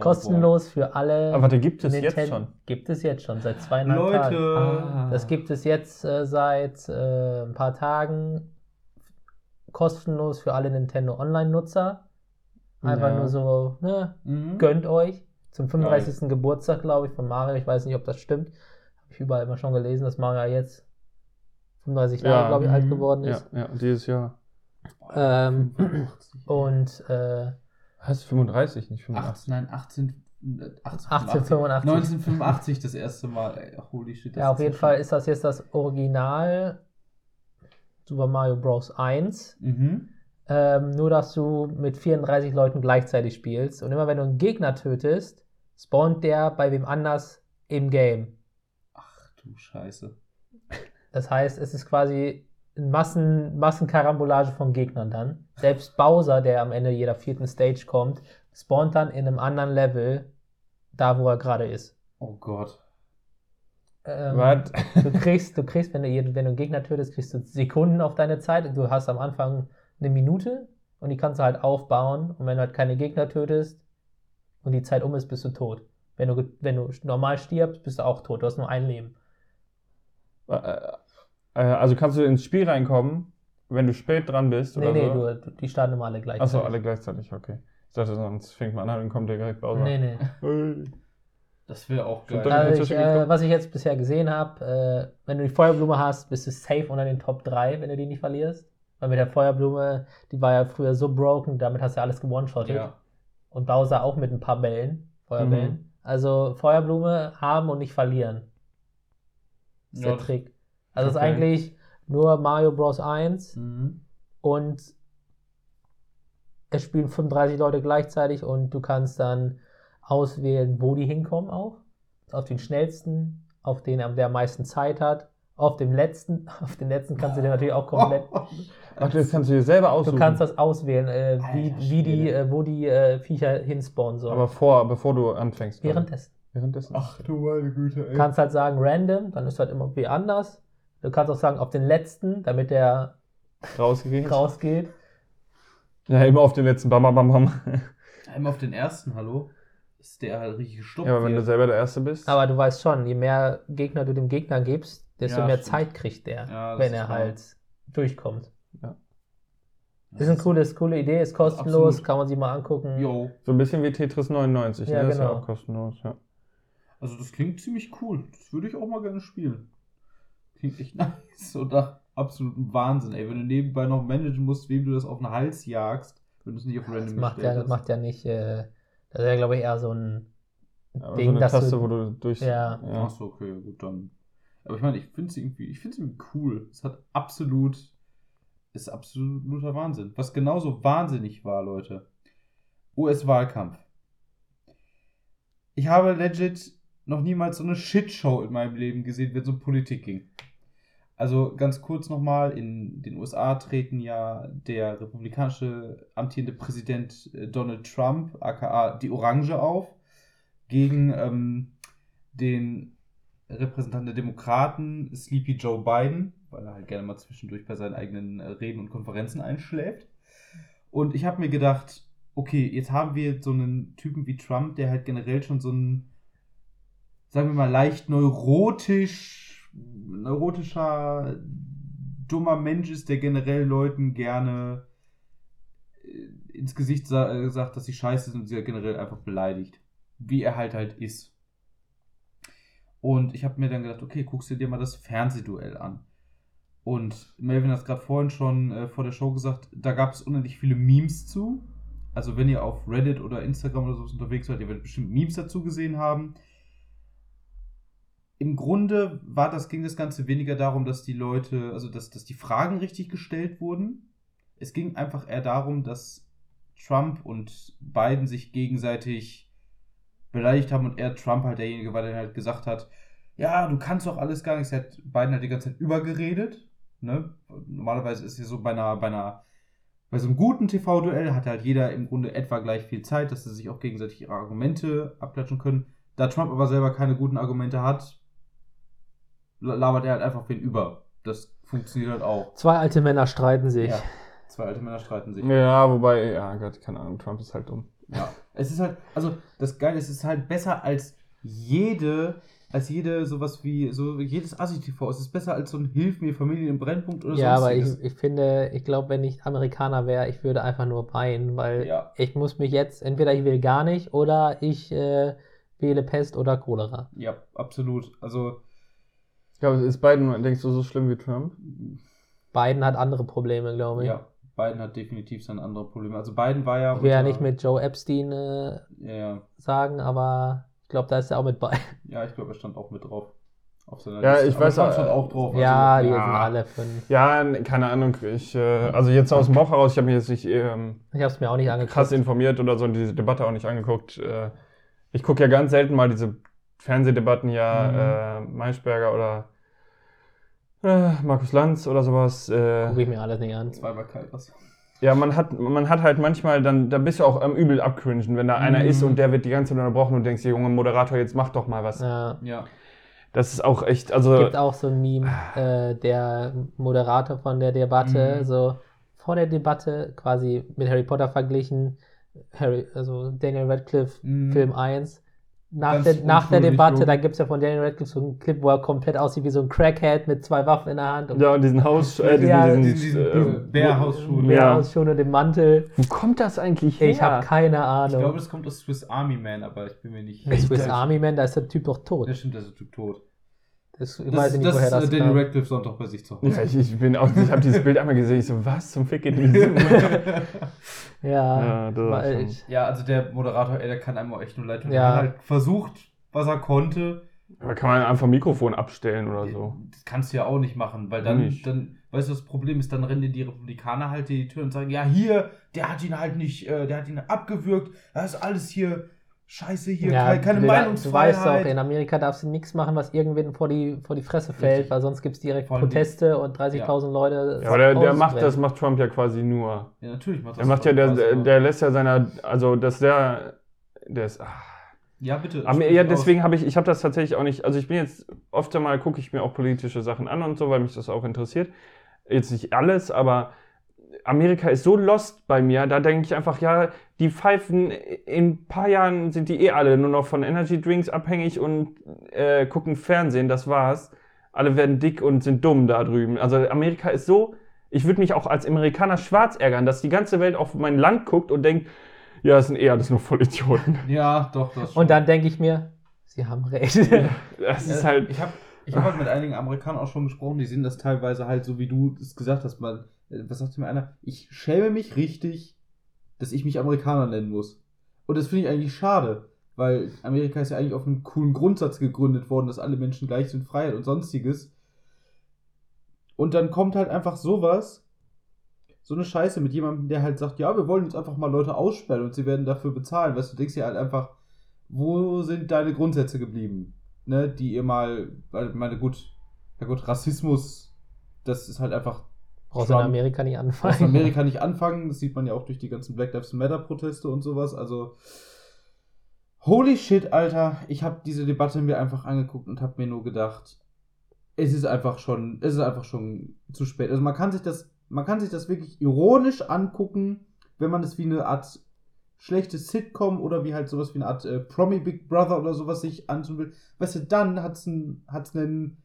Kostenlos für alle. Aber warte, gibt es Nintendo- jetzt schon? Gibt es jetzt schon, seit zweieinhalb Tagen. Leute! Ah. Das gibt es jetzt äh, seit äh, ein paar Tagen kostenlos für alle Nintendo Online-Nutzer. Einfach Ja. nur so, ne, Mhm. gönnt euch. Zum 35. Geburtstag, glaube ich, von Mario. Ich weiß nicht, ob das stimmt. Habe ich überall immer schon gelesen, dass Mario jetzt 35 Jahre, glaube ich, alt mhm. geworden Ja, ist. ja, dieses Jahr. Ähm, 85. Und äh, Heißt 35, nicht 85. 18, nein, 18, äh, 1885. 1985 das erste Mal. Ey, holy shit. das ja, auf jeden Fall ist das jetzt das Original Super Mario Bros. 1. Mhm. Ähm, nur, dass du mit 34 Leuten gleichzeitig spielst. Und immer wenn du einen Gegner tötest, spawnt der bei wem anders im Game. Ach du Scheiße. Das heißt, es ist quasi Massen, Massenkarambolage von Gegnern dann. Selbst Bowser, der am Ende jeder vierten Stage kommt, spawnt dann in einem anderen Level, da wo er gerade ist. Oh Gott. Ähm, Was? Du kriegst, du kriegst, wenn du, wenn du einen Gegner tötest, kriegst du Sekunden auf deine Zeit. Du hast am Anfang eine Minute und die kannst du halt aufbauen. Und wenn du halt keine Gegner tötest und die Zeit um ist, bist du tot. Wenn du, wenn du normal stirbst, bist du auch tot. Du hast nur ein Leben. Äh, also kannst du ins Spiel reinkommen, wenn du spät dran bist Nee, oder nee, so? du, die starten immer alle gleichzeitig. Achso, alle gleichzeitig, okay. Ich dachte, sonst fängt man an und kommt direkt Bowser. Nee, nee. Das wäre auch geil. Also ich, äh, was ich jetzt bisher gesehen habe, äh, wenn du die Feuerblume hast, bist du safe unter den Top 3, wenn du die nicht verlierst. Weil mit der Feuerblume, die war ja früher so broken, damit hast du alles gewone-shottet. ja. Und Bowser auch mit ein paar Bällen, Feuerbällen. Mhm. Also Feuerblume haben und nicht verlieren. Das ist Ja, der Trick. Also es ist eigentlich nur Mario Bros. 1 Mhm. und es spielen 35 Leute gleichzeitig und du kannst dann auswählen, wo die hinkommen auch. Auf den schnellsten, auf den, der am meisten Zeit hat. Auf dem letzten, auf den letzten kannst du dir natürlich auch komplett. Ach, das kannst du dir selber Du aussuchen. kannst das auswählen, äh, wie, wie die, äh, wo die äh, Viecher hinspawnen sollen. Aber vor, bevor du anfängst. Währenddessen. Währenddessen. Ach du meine Güte, ey. Du kannst halt sagen random, dann ist halt immer wie anders. Du kannst auch sagen auf den letzten, damit der rausgehen. rausgeht. Ja, immer auf den letzten Bam, bam, bam, bam. Einmal auf den ersten, hallo? Ist der halt richtig gestoppt. Ja, aber wenn du selber der Erste bist. Aber du weißt schon, je mehr Gegner du dem Gegner gibst, desto Ja, mehr stimmt. Zeit kriegt der, Ja, das wenn er wahr. halt durchkommt. Ja. Ist eine cooles, coole Idee, ist kostenlos, Absolut. kann man sich mal angucken. Jo. so ein bisschen wie Tetris 99, Ja, ne? Das ist ja genau. auch kostenlos, ja. Also das klingt ziemlich cool. Das würde ich auch mal gerne spielen. Klingt echt nice. Und nach absolutem Wahnsinn, ey. Wenn du nebenbei noch managen musst, wem du das auf den Hals jagst, wenn du es nicht auf random Das macht ja, das macht ja nicht, äh, das ist ja glaube ich eher so ein Aber Ding, so eine dass Taste, du, wo du durch. Ja. Ach so, okay, gut, dann. Aber ich meine, ich finde es irgendwie, ich finde es irgendwie cool. Es hat absolut, ist absoluter Wahnsinn. Was genauso wahnsinnig war, Leute. US-Wahlkampf. Ich habe legit noch niemals so eine Shitshow in meinem Leben gesehen, wenn es um Politik ging. Also ganz kurz nochmal, in den USA treten ja der republikanische amtierende Präsident äh, Donald Trump, aka die Orange, auf, gegen ähm, den Repräsentanten der Demokraten, Sleepy Joe Biden, weil er halt gerne mal zwischendurch bei seinen eigenen äh, Reden und Konferenzen einschläft. Und ich habe mir gedacht, okay, jetzt haben wir so einen Typen wie Trump, der halt generell schon so ein, sagen wir mal, leicht neurotisch, neurotischer, dummer Mensch ist, der generell Leuten gerne äh, ins Gesicht äh, sagt, dass sie scheiße sind und sie generell einfach beleidigt. Wie er halt halt ist. Und ich habe mir dann gedacht, okay, guckst du dir mal das Fernsehduell an. Und Melvin hat es gerade vorhin schon äh, vor der Show gesagt, da gab es unendlich viele Memes zu. Also wenn ihr auf Reddit oder Instagram oder so unterwegs seid, ihr werdet bestimmt Memes dazu gesehen haben. Im Grunde war das, ging das Ganze weniger darum, dass die Leute, also dass, dass die Fragen richtig gestellt wurden. Es ging einfach eher darum, dass Trump und Biden sich gegenseitig beleidigt haben und er Trump halt derjenige war, der halt gesagt hat, ja, du kannst doch alles gar nichts. Er hat Biden halt die ganze Zeit übergeredet. Ne? Normalerweise ist es so bei einer, bei einer, bei so einem guten TV-Duell hat halt jeder im Grunde etwa gleich viel Zeit, dass sie sich auch gegenseitig ihre Argumente abklatschen können. Da Trump aber selber keine guten Argumente hat, labert er halt einfach wen über. Das funktioniert halt auch. Zwei alte Männer streiten sich. Ja. Zwei alte Männer streiten sich. Ja, wobei, ja Gott, keine Ahnung, Trump ist halt dumm. Ja, es ist halt, also das Geile ist, es ist halt besser als jede, als jede sowas wie, so jedes Assi-TV. Es ist besser als so ein Hilf mir Familien im Brennpunkt oder Ja, aber ich, ich finde, ich glaube, wenn ich Amerikaner wäre, ich würde einfach nur weinen, weil Ja. ich muss mich jetzt, entweder ich will gar nicht oder ich äh, wähle Pest oder Cholera. Ja, absolut. Also, glaube, ist Biden, denkst du, so schlimm wie Trump? Biden hat andere Probleme, glaube ich. ja, Biden hat definitiv seine andere Probleme. Also Biden war ja. Ich will ja nicht mit Joe Epstein äh, Ja, sagen, aber ich glaube, da ist er auch mit bei. ja ich glaube, er stand auch mit drauf. Auf seiner Ja, Liste. ich Aber weiß, Trump äh, stand auch drauf. ja, also, die ja. sind alle fünf. Ja, keine Ahnung. Ich, äh, also jetzt aus dem Bauch heraus, ich habe mich jetzt nicht ähm, Ich habe es mir auch nicht angeguckt. krass informiert oder so und diese Debatte auch nicht angeguckt. Äh, ich gucke ja ganz selten mal diese Fernsehdebatten, ja, äh, Maischberger oder äh, Markus Lanz oder sowas. Äh, Gucke ich mir alles nicht an. Zweimal kalt was. ja, man hat, man hat halt manchmal, dann, da bist du auch am übel abcringen, wenn da einer Mhm. ist und der wird die ganze Zeit unterbrochen und denkst, dir, Junge Moderator, jetzt mach doch mal was. Ja. Ja. Das ist auch echt, also. gibt auch so ein Meme, äh, der Moderator von der Debatte, Mhm. so vor der Debatte quasi mit Harry Potter verglichen, Harry, also Daniel Radcliffe, Mhm. Film 1. Nach der, nach der Debatte, da gibt es ja von Daniel Radcliffe so einen Clip, wo er komplett aussieht wie so ein Crackhead mit zwei Waffen in der Hand. Und Ja, und diesen Haus, äh, diesen, Ja, diesen, diesen- diesen äh, Bärhausschuh. mehr Ja. und dem Mantel. Wo kommt das eigentlich her? Ich habe keine Ich Ahnung. glaube, das kommt aus Swiss Army Man, aber ich bin mir nicht. Der Swiss sicher. Army Man, da ist der Typ doch tot. Ja, stimmt, der ist Typ tot. Das, ich Das, weiß ist- nicht, das woher ist das äh, Daniel kam. Radcliffe Sonntag bei sich zu Hause. Ja, ich, ich bin auch, ich habe dieses Bild einmal gesehen, ich so, was zum Fick geht in diesem Ja, Ja, das ich, Ja, also der Moderator, ey, der kann einem auch echt nur leid tun. Ja. Er hat halt versucht, was er konnte. Aber kann man einfach ein Mikrofon abstellen oder so? Das kannst du ja auch nicht machen, weil dann, Nicht. dann, weißt du, das Problem ist, dann rennen dir die Republikaner halt die Tür und sagen, ja, hier, der hat ihn halt nicht, äh, der hat ihn abgewürgt, das ist alles hier scheiße hier, ja, keine, keine du, Meinungsfreiheit. Du weißt auch, in Amerika darfst du nichts machen, was irgendwen vor die, vor die Fresse fällt, Richtig. weil sonst gibt es direkt Vor allem die- Proteste und 30.000 Leute. Ja, aber der, der macht das macht Trump ja quasi nur. ja, natürlich macht das Er macht ja, der, der, der lässt ja seiner, also dass der, der ist, ach. Ja, bitte. Aber ja, deswegen habe ich, ich habe das tatsächlich auch nicht, also ich bin jetzt, oft einmal gucke ich mir auch politische Sachen an und so, weil mich das auch interessiert. Jetzt nicht alles, aber Amerika ist so lost bei mir, da denke ich einfach, ja, die pfeifen, in ein paar Jahren sind die eh alle nur noch von Energy Drinks abhängig und äh, gucken Fernsehen, das war's. Alle werden dick und sind dumm da drüben. Also Amerika ist so, ich würde mich auch als Amerikaner schwarz ärgern, dass die ganze Welt auf mein Land guckt und denkt, ja, das sind eh alles nur Vollidioten. Ja, doch, das Und dann denke ich mir, sie haben recht. Das ist halt, Ich habe ich hab halt mit einigen Amerikanern auch schon gesprochen, die sehen das teilweise halt so, wie du es gesagt hast. Mal, äh, was sagte mir einer? Ich schäme mich richtig, dass ich mich Amerikaner nennen muss. Und das finde ich eigentlich schade, weil Amerika ist ja eigentlich auf einem coolen Grundsatz gegründet worden, dass alle Menschen gleich sind, Freiheit und sonstiges. Und dann kommt halt einfach sowas, so eine Scheiße mit jemandem, der halt sagt, ja, wir wollen jetzt einfach mal Leute aussperren und sie werden dafür bezahlen. Weißt du, du denkst dir halt einfach, wo sind deine Grundsätze geblieben? Ne, die ihr mal, weil, meine gut, ja gut, Rassismus, das ist halt einfach Brauchst du in Trump. Amerika nicht anfangen. aus Amerika nicht anfangen. Das sieht man ja auch durch die ganzen Black Lives Matter Proteste und sowas. Also, holy shit, Alter. Ich habe diese Debatte mir einfach angeguckt und habe mir nur gedacht, es ist einfach schon, es ist einfach schon zu spät. Also man kann sich das, man kann sich das wirklich ironisch angucken, wenn man es wie eine Art schlechtes Sitcom oder wie halt sowas wie eine Art äh, Promi Big Brother oder sowas sich anschauen will. Weißt du, dann hat's einen, hat's einen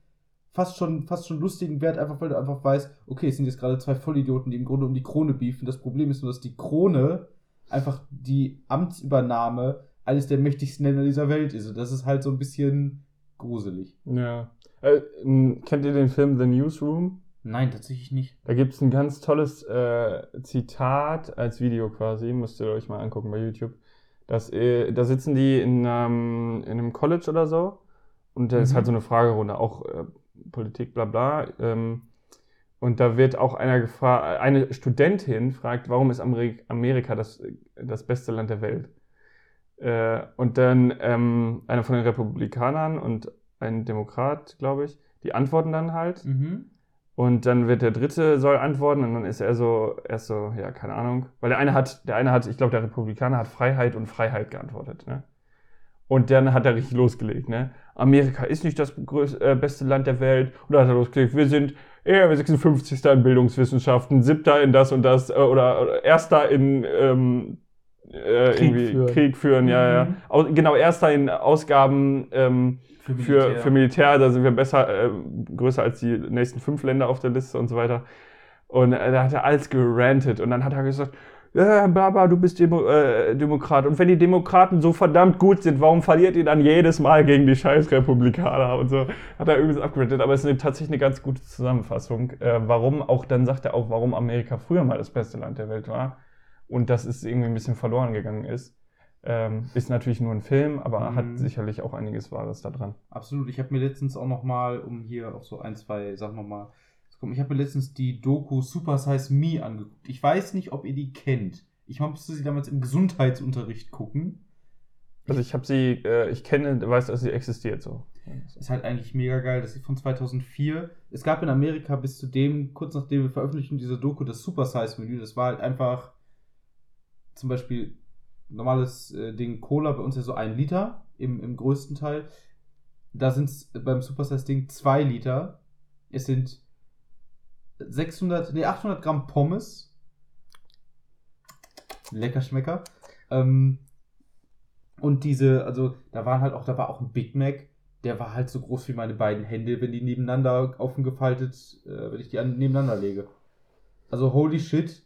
fast schon, fast schon lustigen Wert, einfach weil du einfach weißt, okay, es sind jetzt gerade zwei Vollidioten, die im Grunde um die Krone beefen. Das Problem ist nur, dass die Krone einfach die Amtsübernahme eines der mächtigsten Länder dieser Welt ist. Und das ist halt so ein bisschen gruselig. Ja. Äh, kennt ihr den Film The Newsroom? Nein, tatsächlich nicht. Da gibt es ein ganz tolles äh, Zitat als Video quasi, müsst ihr euch mal angucken bei YouTube. Das, äh, da sitzen die in, ähm, in einem College oder so und da ist Mhm. halt so eine Fragerunde, auch äh, Politik, bla bla. Ähm, und da wird auch einer gefragt, eine Studentin fragt, warum ist Amerik Amerika das, das beste Land der Welt? Äh, und dann ähm, einer von den Republikanern und ein Demokrat, glaube ich, die antworten dann halt. Mhm. Und dann wird der dritte soll antworten und dann ist er so, er ist so, ja, keine Ahnung. Weil der eine hat, der eine hat, ich glaube, der Republikaner hat Freiheit und Freiheit geantwortet, ne? Und dann hat er richtig losgelegt, ne? Amerika ist nicht das größ äh, beste Land der Welt. Und dann hat er losgelegt, wir sind eher 56. in Bildungswissenschaften, siebter in das und das, äh, oder, oder erster in ähm, äh, Krieg irgendwie führen. Krieg führen, ja, ja. Mhm. Au genau, erster in Ausgaben ähm, Für für, für Militär, da sind wir besser, äh, größer als die nächsten fünf Länder auf der Liste und so weiter. Und äh, da hat er alles gerantet und dann hat er gesagt, ja, Baba, du bist Demo äh, Demokrat. Und wenn die Demokraten so verdammt gut sind, warum verliert ihr dann jedes Mal gegen die scheiß Republikaner und so? Hat er irgendwie abgerantet, aber es ist eine, tatsächlich eine ganz gute Zusammenfassung. Äh, warum auch, dann sagt er auch, warum Amerika früher mal das beste Land der Welt war und dass es irgendwie ein bisschen verloren gegangen ist. Ähm, ist natürlich nur ein Film, aber Mhm. hat sicherlich auch einiges Wahres da dran. Absolut. Ich habe mir letztens auch noch mal, um hier auf so ein, zwei Sachen noch mal ich habe mir letztens die Doku Super Size Me angeguckt. Ich weiß nicht, ob ihr die kennt. Ich musste sie damals im Gesundheitsunterricht gucken. Also ich habe sie, äh, ich kenne, weiß, dass sie existiert so. Ist halt eigentlich mega geil. Das ist von 2004. Es gab in Amerika bis zu dem, kurz nachdem wir veröffentlichten, diese Doku, das Super Size Menü. Das war halt einfach zum Beispiel normales äh, Ding Cola, bei uns ja so ein Liter im, im größten Teil. da sind es beim Super Size Ding 2 Liter. Es sind 600, nee, 800 Gramm Pommes. Lecker Schmecker. Ähm, und diese, also da waren halt auch, da war auch ein Big Mac, der war halt so groß wie meine beiden Hände, wenn die nebeneinander offen gefaltet, äh, wenn ich die an, nebeneinander lege. Also holy shit,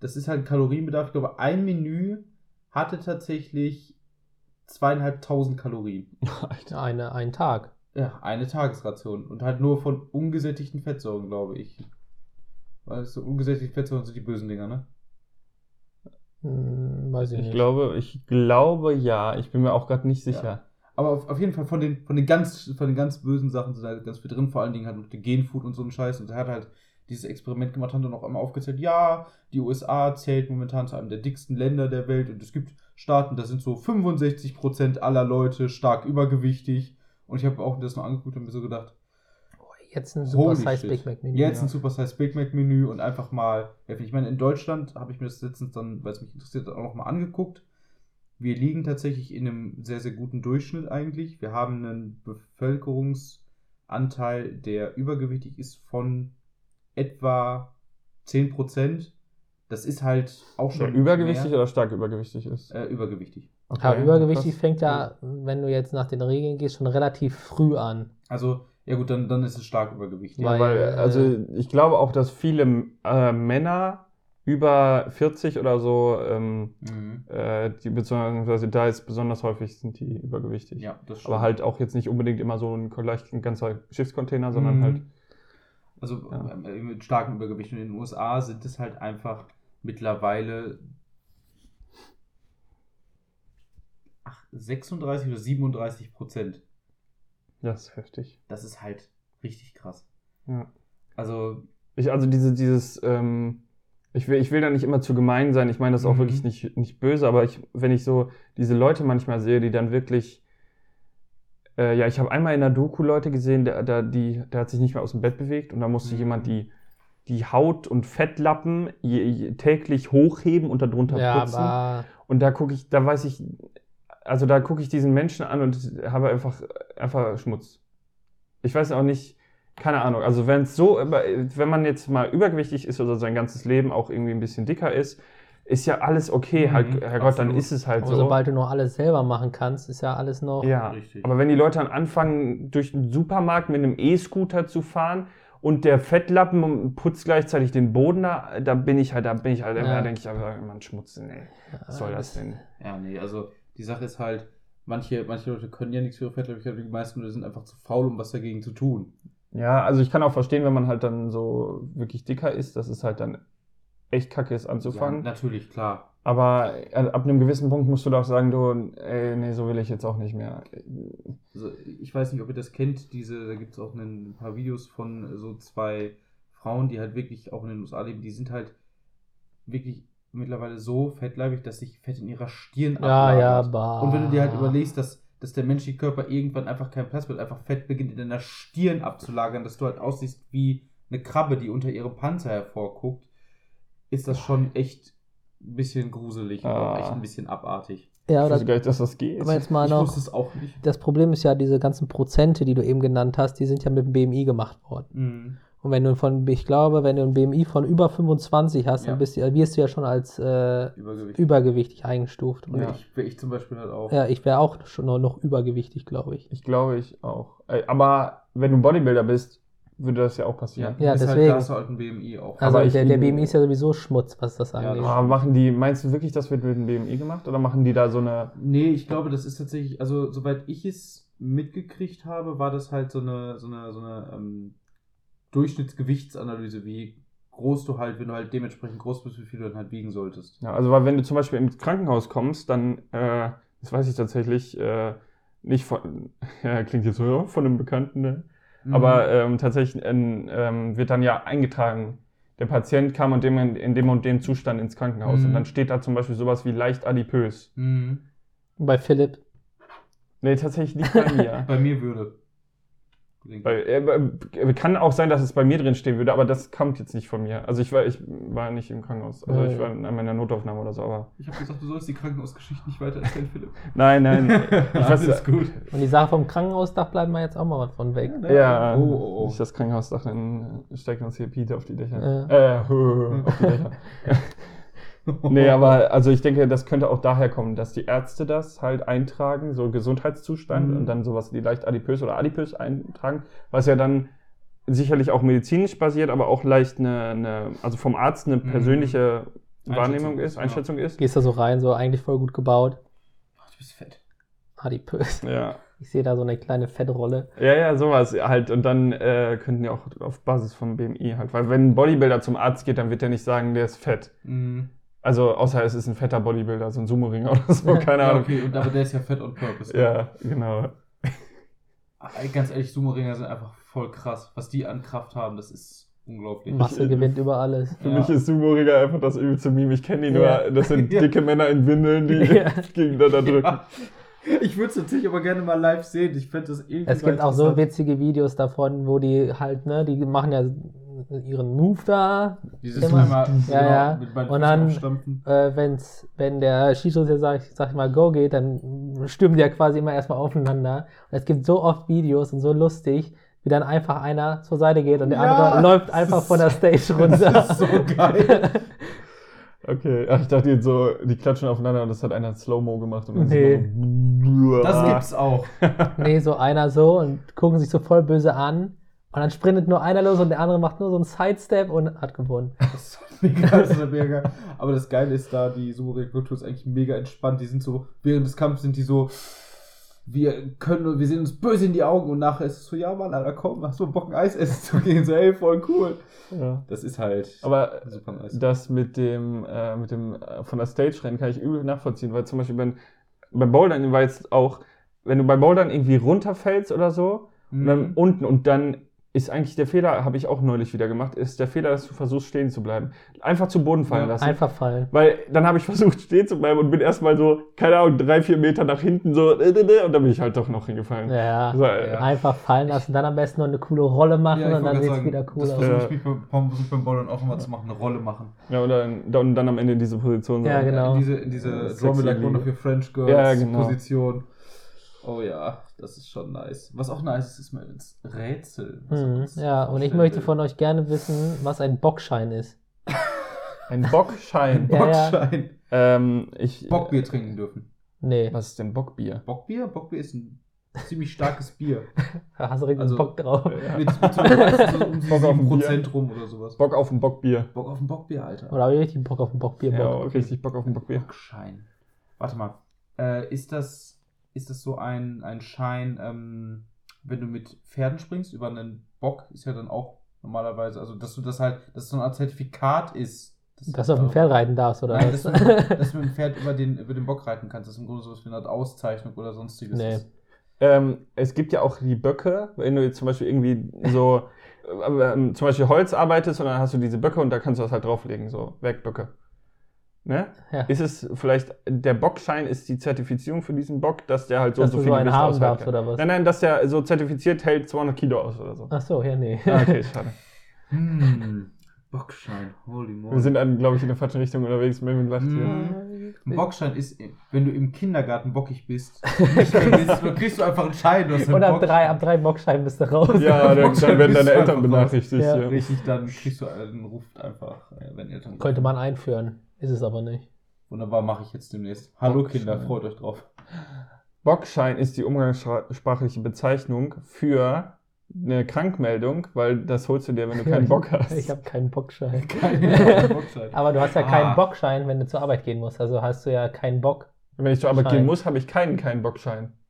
das ist halt ein Kalorienbedarf. Ich glaube, ein Menü hatte tatsächlich zweieinhalbtausend Kalorien. Eine, einen Tag. Ja, eine Tagesration. Und halt nur von ungesättigten Fettsäuren, glaube ich. Weil so ungesättigte Fettsäuren sind die bösen Dinger, ne? Hm, weiß ich, Ich nicht. glaube, ich glaube ja. Ich bin mir auch gerade nicht sicher. Aber auf, auf jeden Fall von den, von den ganz, von den ganz bösen Sachen sind halt ganz viel drin, vor allen Dingen halt noch die Genfood und so ein Scheiß. Und er hat halt dieses Experiment gemacht, hat dann auch einmal aufgezählt, ja, die USA zählt momentan zu einem der dicksten Länder der Welt und es gibt Staaten, da sind so 65% aller Leute stark übergewichtig. Und ich habe auch das noch angeguckt und mir so gedacht, Jetzt ein Super Holy Size shit. Big Mac Menü. Jetzt ja. ein Super Size Big Mac Menü und einfach mal helfen. Ich meine, in Deutschland habe ich mir das letztens dann, weil es mich interessiert, hat, auch noch mal angeguckt. Wir liegen tatsächlich in einem sehr, sehr guten Durchschnitt eigentlich. Wir haben einen Bevölkerungsanteil, der übergewichtig ist von etwa 10%. Das ist halt auch Der schon übergewichtig mehr, oder stark übergewichtig ist. äh, übergewichtig. Ja, übergewichtig krass. fängt ja, wenn du jetzt nach den Regeln gehst, schon relativ früh an. Also, ja gut, dann, dann ist es stark übergewichtig. Ja, Weil, weil, äh, also ich glaube auch, dass viele äh, Männer über 40 oder so, ähm, Mhm. äh, die beziehungsweise da ist besonders häufig sind die übergewichtig. Ja, das Aber halt auch jetzt nicht unbedingt immer so ein, gleich ein ganzer Schiffscontainer, sondern Mhm. halt. Also Ja. äh, mit starkem Übergewicht. Und in den USA sind es halt einfach mittlerweile ach, 36 oder 37 Prozent. Das ist heftig. Das ist halt richtig krass. Ja. Also, Ich, also diese, dieses, ähm, ich will, ich will da nicht immer zu gemein sein, ich meine das auch Mhm. wirklich nicht, nicht böse, aber ich, wenn ich so diese Leute manchmal sehe, die dann wirklich, äh, ja, ich habe einmal in der Doku Leute gesehen, der, der, die, der hat sich nicht mehr aus dem Bett bewegt und da musste Mhm. jemand die, die Haut- und Fettlappen je, je, täglich hochheben und darunter Ja, putzen. aber Und da gucke ich, da weiß ich, also da gucke ich diesen Menschen an und habe einfach, einfach Schmutz. Ich weiß auch nicht, keine Ahnung. Also wenn es so, wenn man jetzt mal übergewichtig ist oder sein ganzes Leben auch irgendwie ein bisschen dicker ist, ist ja alles okay. Mhm, halt, Herrgott, dann ist es halt aber so. sobald du noch alles selber machen kannst, ist ja alles noch. ja, Richtig. aber wenn die Leute dann anfangen, durch den Supermarkt mit einem E-Scooter zu fahren und der Fettlappen putzt gleichzeitig den Boden da, da bin ich halt, da bin ich halt, Ja. da denke ich aber, man Schmutz, nee, was soll das denn? ja, nee, also die Sache ist halt, manche, manche Leute können ja nichts für ihre Fettleibigkeit, die meisten Leute sind einfach zu faul, um was dagegen zu tun. Ja, also ich kann auch verstehen, wenn man halt dann so wirklich dicker ist, dass es halt dann echt kacke ist Ja, anzufangen. natürlich, klar. Aber äh, ab einem gewissen Punkt musst du doch sagen, du, ey, nee, so will ich jetzt auch nicht mehr. Also, ich weiß nicht, ob ihr das kennt, diese, da gibt es auch ein paar Videos von so zwei Frauen, die halt wirklich auch in den USA leben, die sind halt wirklich mittlerweile so fettleibig, dass sich Fett in ihrer Stirn Ja, ja, ablagert. bah. Und wenn du dir halt überlegst, dass, dass der menschliche Körper irgendwann einfach keinen Platz wird, einfach Fett beginnt in deiner Stirn abzulagern, dass du halt aussiehst wie eine Krabbe, die unter ihrem Panzer hervorguckt, ist das schon echt ein bisschen gruselig und auch Ah. echt ein bisschen abartig. Ja, Ich oder, wusste gar nicht, dass das geht. aber jetzt mal ich noch. wusste es auch nicht. Das Problem ist ja, diese ganzen Prozente, die du eben genannt hast, die sind ja mit dem BMI gemacht worden. Mhm. Und wenn du von, ich glaube, wenn du ein BMI von über 25 hast, Ja. dann bist du, wirst du ja schon als äh, Übergewicht. übergewichtig eingestuft. Und Ja. ich, ich zum Beispiel halt auch. ja, ich wäre auch schon noch, noch übergewichtig, glaube ich. Ich glaube, ich auch. Ey, Aber wenn du Bodybuilder bist, würde das ja auch passieren. Ja, ist Halt, deswegen. da hast du halt ein BMI auch. Also Aber der, der BMI ist ja sowieso Schmutz, was das Ja, angeht. das- Aber machen die, meinst du wirklich, das wird mit dem BMI gemacht? Oder machen die da so eine. Nee, ich glaube, das ist tatsächlich, also soweit ich es mitgekriegt habe, war das halt so eine, so eine, so eine ähm, Durchschnittsgewichtsanalyse, wie groß du halt, wenn du halt dementsprechend groß bist, wie viel du dann halt wiegen solltest. Ja, also weil wenn du zum Beispiel ins Krankenhaus kommst, dann, äh, das weiß ich tatsächlich, äh, nicht von, ja, klingt jetzt so ja, von einem Bekannten, ne? Mhm. Aber ähm, tatsächlich ähm, ähm, wird dann ja eingetragen, der Patient kam und dem, in dem und dem Zustand ins Krankenhaus. Mhm. Und dann steht da zum Beispiel sowas wie leicht adipös. Mhm. Bei Philipp. Nee, tatsächlich nicht bei mir. Bei mir würde. Weil, äh, kann auch sein, dass es bei mir drin stehen würde, aber das kommt jetzt nicht von mir. Also ich war, ich war nicht im Krankenhaus. Also ich war in meiner Notaufnahme oder so, aber. Ich habe gesagt, du sollst die Krankenhausgeschichte nicht weiter erzählen, Philipp. Nein, nein. Ich weiß, Alles gut. Und die Sache vom Krankenhausdach bleiben wir jetzt auch mal von weg. Ja, Oh, oh, oh. nicht das Krankenhausdach, dann stecken uns hier Peter auf die Dächer. Ja. Äh, auf die Dächer. Nee, aber also ich denke, das könnte auch daher kommen, dass die Ärzte das halt eintragen, so Gesundheitszustand Mhm. und dann sowas wie leicht adipös oder adipös eintragen, was ja dann sicherlich auch medizinisch basiert, aber auch leicht eine, eine also vom Arzt eine Mhm. persönliche Wahrnehmung Einschätzung ist, ja. Einschätzung ist. Gehst da so rein, so eigentlich voll gut gebaut. Ach, du bist fett. Adipös. Ja. Ich sehe da so eine kleine Fettrolle. Ja, ja, sowas halt. Und dann äh, könnten ja auch auf Basis vom BMI halt. Weil wenn ein Bodybuilder zum Arzt geht, dann wird er nicht sagen, der ist fett. Mhm. Also außer es ist ein fetter Bodybuilder, so ein Sumo-Ringer oder so, keine Ja, Ahnung. okay, und, aber der ist ja fett on purpose. Ja, genau. Ah, Ganz ehrlich, Sumo-Ringer sind einfach voll krass. Was die an Kraft haben, das ist unglaublich. Masse gewinnt über alles. Für Ja. mich ist Sumo-Ringer einfach das übelste Meme. Ich kenne ihn nur, Ja. das sind Ja. dicke Männer in Windeln, die Ja. gegeneinander drücken. Ja. Ich würde es natürlich aber gerne mal live sehen. Ich fände das irgendwie Es gibt auch so witzige Videos davon, wo die halt, ne, die machen ja ihren Move da, Dieses immer- einmal Ja, ja. mit beiden Und dann- äh, wenn's, wenn der Schiedsrichter, sag ich, sag ich mal, Go geht, dann stürmen die ja quasi immer erstmal aufeinander. Und es gibt so oft Videos und so lustig, wie dann einfach einer zur Seite geht und der Ja, andere läuft einfach ist- von der Stage runter. Das ist so geil. Okay, ach, ich dachte jetzt so, die klatschen aufeinander und das hat einer Slow-Mo gemacht. Und dann Nee. so, Das gibt's auch. nee, so einer so und gucken sich so voll böse an. Und dann sprintet nur einer los und der andere macht nur so einen Sidestep und hat gewonnen. Das ist mega, das ist mega. Aber das Geile ist da, die Sumo-Kultur ist eigentlich mega entspannt. Die sind so, während des Kampfes sind die so, wir können, wir sehen uns böse in die Augen und nachher ist es so, ja Mann, Alter, komm, hast du Bock ein Eis essen zu gehen? So, ey, voll cool. Ja. Das ist halt Aber super nice. das mit dem, äh, mit dem äh, von der Stage rennen kann ich übel nachvollziehen, weil zum Beispiel wenn, bei Bouldern war jetzt auch, wenn du bei Bouldern irgendwie runterfällst oder so, und dann Mhm. unten und dann ist eigentlich der Fehler, habe ich auch neulich wieder gemacht, ist der Fehler, dass du versuchst stehen zu bleiben. Einfach zu Boden fallen Ja, lassen. Einfach fallen. Weil dann habe ich versucht stehen zu bleiben und bin erstmal so, keine Ahnung, drei, vier Meter nach hinten so äh, äh, und dann bin ich halt doch noch hingefallen. Ja. So, äh, Einfach fallen lassen, dann am besten noch eine coole Rolle machen Ja, und dann sieht's gerade wieder cool das aus. versuche Ja. ich mich beim, Bouldern auch immer zu machen, eine Rolle machen. Ja, und dann, dann, dann am Ende in diese Position. Ja, so. genau. In diese, in diese of Your French Girls Ja, genau. Position. Oh ja, das ist schon nice. Was auch nice ist, ist mal ins Rätsel. Hm, uns ja, und ich möchte von euch gerne wissen, was ein Bockschein ist. Ein Bockschein. Ja, ja. Bockschein. ähm, ich, Bockbier trinken dürfen. Nee, Was ist denn Bockbier? Bockbier? Bockbier ist ein ziemlich starkes Bier. da hast du richtig Also- Bock drauf. Ja. Mit, mit so, so um Bock auf ein 7% rum oder sowas. Bock auf ein Bockbier. Bock auf ein Bockbier, Alter. Oder habe ich richtig Bock auf ein Bockbier? Ja, Bock. richtig Bock auf ein Bockbier. Bockschein. Warte mal. Äh, ist das, ist das so ein, ein Schein, ähm, wenn du mit Pferden springst über einen Bock, ist ja dann auch normalerweise, also dass du das halt, dass es so eine Art Zertifikat ist. Dass du auf dem Pferd reiten darfst, oder Nein, dass du, dass du mit dem Pferd über den, über den Bock reiten kannst. Das ist im Grunde sowas wie eine Art Auszeichnung oder sonstiges. Nee. Ähm, es gibt ja auch die Böcke, wenn du jetzt zum Beispiel irgendwie so äh, ähm, zum Beispiel Holz arbeitest und dann hast du diese Böcke und da kannst du das halt drauflegen, so Werkböcke. Ne? Ja. Ist es vielleicht, der Bockschein ist die Zertifizierung für diesen Bock, dass der halt so Dass und so du viel so einen Gewicht haben darfst, oder was? Nein, nein, dass der so zertifiziert hält 200 Kilo aus oder so. Ach so, ja, nee. Ah, okay, schade. Hm, Bockschein, holy moly. Wir sind, glaube ich, in der falschen Richtung unterwegs. Melvin lacht hier. Hm. Ein Bockschein ist, wenn du im Kindergarten bockig bist, dann kriegst du einfach einen Schein. Einen Und ab drei, ab drei Bockscheinen bist du raus. Ja, dann, dann werden deine Eltern benachrichtigt. Ja. Ja. Richtig, dann kriegst du einen Ruft einfach, wenn Eltern. Könnte man einführen. Ist es aber nicht. Wunderbar, mache ich jetzt demnächst. Hallo Bockschein. Kinder, freut euch drauf. Bockschein ist die umgangssprachliche Bezeichnung für eine Krankmeldung, weil das holst du dir, wenn du keinen Bock hast. Ich habe keinen Bockschein. Kein Bockschein. Aber du hast ja Ah. keinen Bockschein, wenn du zur Arbeit gehen musst. Also hast du ja keinen Bock. wenn ich zur Arbeit Schein. gehen muss, habe ich keinen, keinen Bockschein.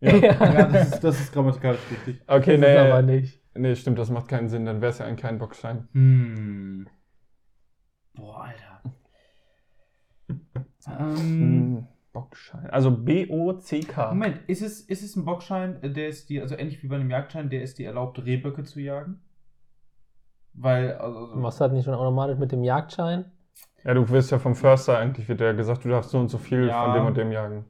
Ja, das ist, das ist grammatikalisch richtig. Okay, Das ist aber nee, nicht. nee, stimmt, das macht keinen Sinn, dann wäre es ja ein kein Bockschein. Hm. Boah, Alter. Ähm, Hm, Bockschein. Also B-O-C-K. Moment, ist es, ist es ein Bockschein, der ist die, also ähnlich wie bei einem Jagdschein, der ist die erlaubt, Rehböcke zu jagen? Weil, also. Machst du das nicht schon automatisch mit dem Jagdschein? Ja, du wirst ja vom Förster eigentlich, wird ja gesagt, du darfst so und so viel Ja. von dem und dem jagen.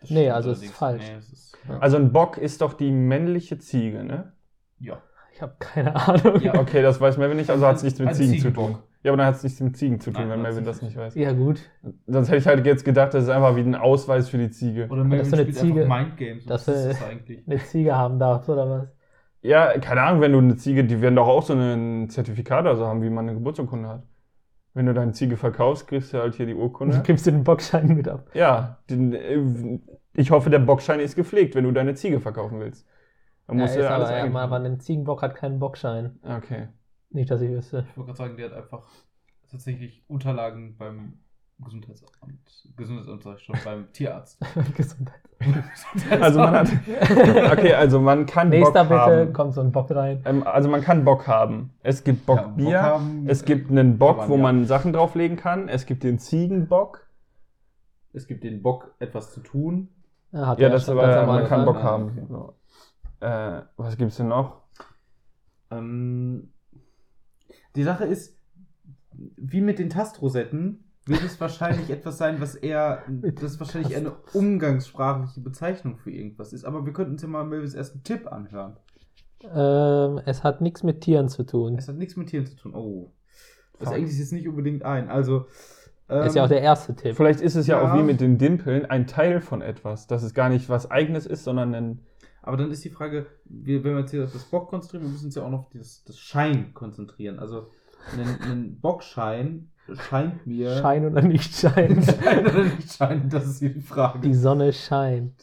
Das Nee, also ist allerdings. falsch. Nee, es ist, Also ein Bock ist doch die männliche Ziege, ne? Ja. Ich habe keine Ahnung. Ja. Okay, das weiß Melvin nicht, also hat es nichts mit Ein Ziegen zu tun. Ja, aber dann hat es nichts mit Ziegen zu tun, Nein, wenn Melvin das nicht weiß. Ja, gut. Sonst hätte ich halt jetzt gedacht, das ist einfach wie ein Ausweis für die Ziege. Oder Melvin ist so eine spielt Ziege, einfach Mindgames. dass wir- das eigentlich? Eine Ziege haben darfst, oder was? Ja, keine Ahnung, wenn du eine Ziege, die werden doch auch so ein Zertifikat oder so haben, wie man eine Geburtsurkunde hat. Wenn du deine Ziege verkaufst, kriegst du halt hier die Du Urkunde. gibst du den Bockschein mit ab. Ja, den, äh, ich hoffe, der Bockschein ist gepflegt, wenn du deine Ziege verkaufen willst. Dann Ja, musst ist du ja alles aber, ja, aber ein Ziegenbock hat keinen Bockschein. Okay. Nicht, dass ich wüsste. Ich wollte gerade sagen, der hat einfach tatsächlich Unterlagen beim Gesundheitsamt. Gesundheitsamt sag ich schon, beim Tierarzt. Gesundheit. Also man hat. Okay, also man kann Nächster Bock bitte, haben. kommt so ein Bock rein. Ähm, also man kann Bock haben. Es gibt Ja, Bockbier. Bock haben, es gibt einen Bock, wo man, ja. Sachen drauflegen kann. Es gibt den Ziegenbock. Es gibt den Bock, etwas zu tun. Ja, hat Ja, das aber man kann. Bock Ja, haben. okay. So. Äh, was gibt's denn noch? Ähm, die Sache ist, wie mit den Tastrosetten, wird es wahrscheinlich etwas sein, was eher, das wahrscheinlich eher eine umgangssprachliche Bezeichnung für irgendwas ist. Aber wir könnten uns ja mal Melvins ersten Tipp anhören. Ähm, es hat nichts mit Tieren zu tun. Es hat nichts mit Tieren zu tun. Oh. Das Fuck. eigentlich jetzt nicht unbedingt ein. Also. Ähm, ist ja auch der erste Tipp. Vielleicht ist es ja, Ja. auch wie mit den Dimpeln ein Teil von etwas, dass es gar nicht was Eigenes ist, sondern ein. Aber dann ist die Frage, wir, wenn wir jetzt hier auf das Bock konzentrieren, wir müssen uns ja auch noch auf das, das Schein konzentrieren. Also ein, ein Bockschein scheint mir. Schein oder nicht Schein. Schein oder nicht schein, das ist hier die Frage. Die Sonne scheint.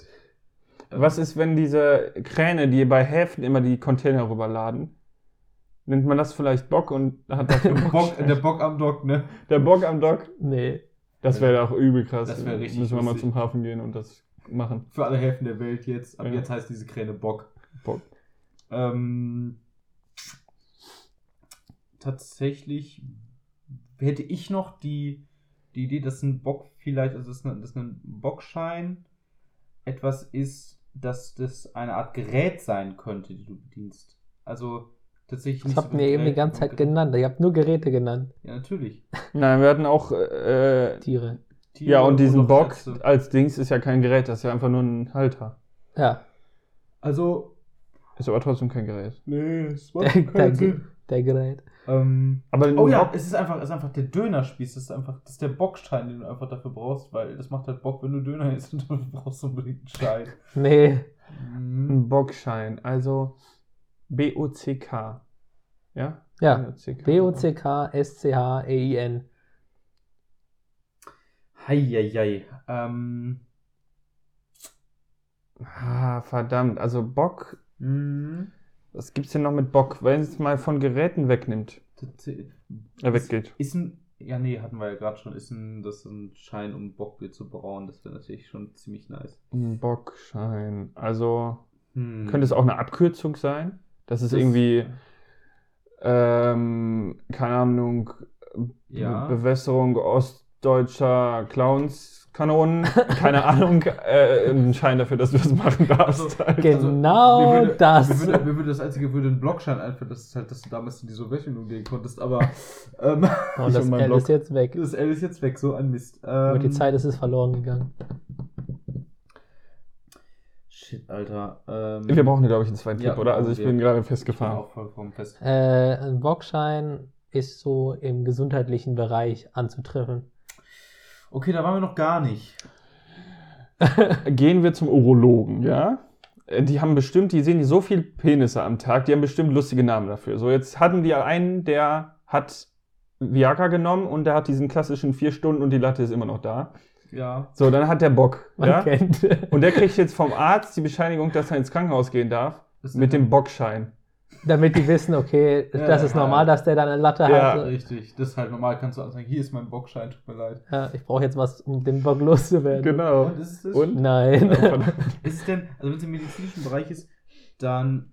Was ist, wenn diese Kräne, die bei Häfen immer die Container rüberladen? Nennt man das vielleicht Bock und hat dafür der Bock, der Bock am Dock, ne? Der Bock am Dock? Nee. Das wäre auch übel krass. Das wär richtig Müssen wir mal zum Hafen gehen und das machen. Für alle Häfen der Welt jetzt. Ab Ja. jetzt heißt diese Kräne Bock. Bock. Ähm, tatsächlich hätte ich noch die, die Idee, dass ein Bock vielleicht, also dass ein, dass ein Bockschein etwas ist, dass das eine Art Gerät sein könnte, die du bedienst. Also tatsächlich Das nicht habt so ihr eben die ganze Zeit genannt. Ihr habt nur Geräte genannt. Ja, natürlich. Nein, wir hatten auch. Äh, Tiere. Tiere ja, und diesen Bock als Dings ist ja kein Gerät, das ist ja einfach nur ein Halter. Ja. Also. Ist aber trotzdem kein Gerät. Nee, es Der, der, der Gerät. Ähm, Aber Oh ja, Bock, es ist einfach, es ist einfach der Dönerspieß. Das ist einfach, das ist der Bockstein, den du einfach dafür brauchst, weil das macht halt Bock, wenn du Döner isst und dann brauchst du unbedingt einen Schein. Nee. Mhm. ein Bockschein, also B-O-C-K. Ja? Ja. B-O-C-K. B-O-C-K-S-C-H-E-I-N. Heieiei. Ähm, Ah, verdammt. Also Bock, mh, was gibt's denn noch mit Bock? Wenn es mal von Geräten wegnimmt. Er weggeht. Ist ein, ja nee, hatten wir ja gerade schon, ist ein, das ist ein Schein, um Bockbier zu brauen. Das wäre natürlich schon ziemlich nice. Ein Bockschein. Also Hm. könnte es auch eine Abkürzung sein? Das ist Das- irgendwie, ähm, keine Ahnung, Ja. Be Bewässerung ostdeutscher Clownskanonen. Keine Ahnung. Äh, ein Schein dafür, dass du das machen darfst. Also, halt. Genau mir würde, das. Mir würde, mir würde das einzige würde ein Blockschein einfallen, das ist halt, dass du damals in die Sowjetunion gehen konntest, aber ähm, Und das L Block. ist jetzt weg. das L ist jetzt weg, so ein Mist. Aber die Ähm, Zeit ist es verloren gegangen. Shit, Alter. Ähm, Wir brauchen, glaube ich, einen zweiten Ja, Tipp, oder? Also ich wir- bin gerade ich bin festgefahren. auch vollkommen fest. Äh, ein Bockschein ist so im gesundheitlichen Bereich anzutreffen. Okay, da waren wir noch gar nicht. Gehen wir zum Urologen, ja? Die haben bestimmt, die sehen so viel Penisse am Tag, die haben bestimmt lustige Namen dafür. So, jetzt hatten die einen, der hat Viagra genommen und der hat diesen klassischen vier Stunden und die Latte ist immer noch da. Ja. So, dann hat der Bock, Man ja? kennt. Und der kriegt jetzt vom Arzt die Bescheinigung, dass er ins Krankenhaus gehen darf, mit dem Bockschein. Damit die wissen, okay, Ja, das ist ja. normal, dass der dann eine Latte Ja. hat. Richtig, das ist halt normal, kannst du anzeigen, hier ist mein Bockschein, tut mir leid. Ja, ich brauche jetzt was, um den Bock loszuwerden. Genau. Und ist es das? Und? Nein. Ist es denn, also wenn es im medizinischen Bereich ist, dann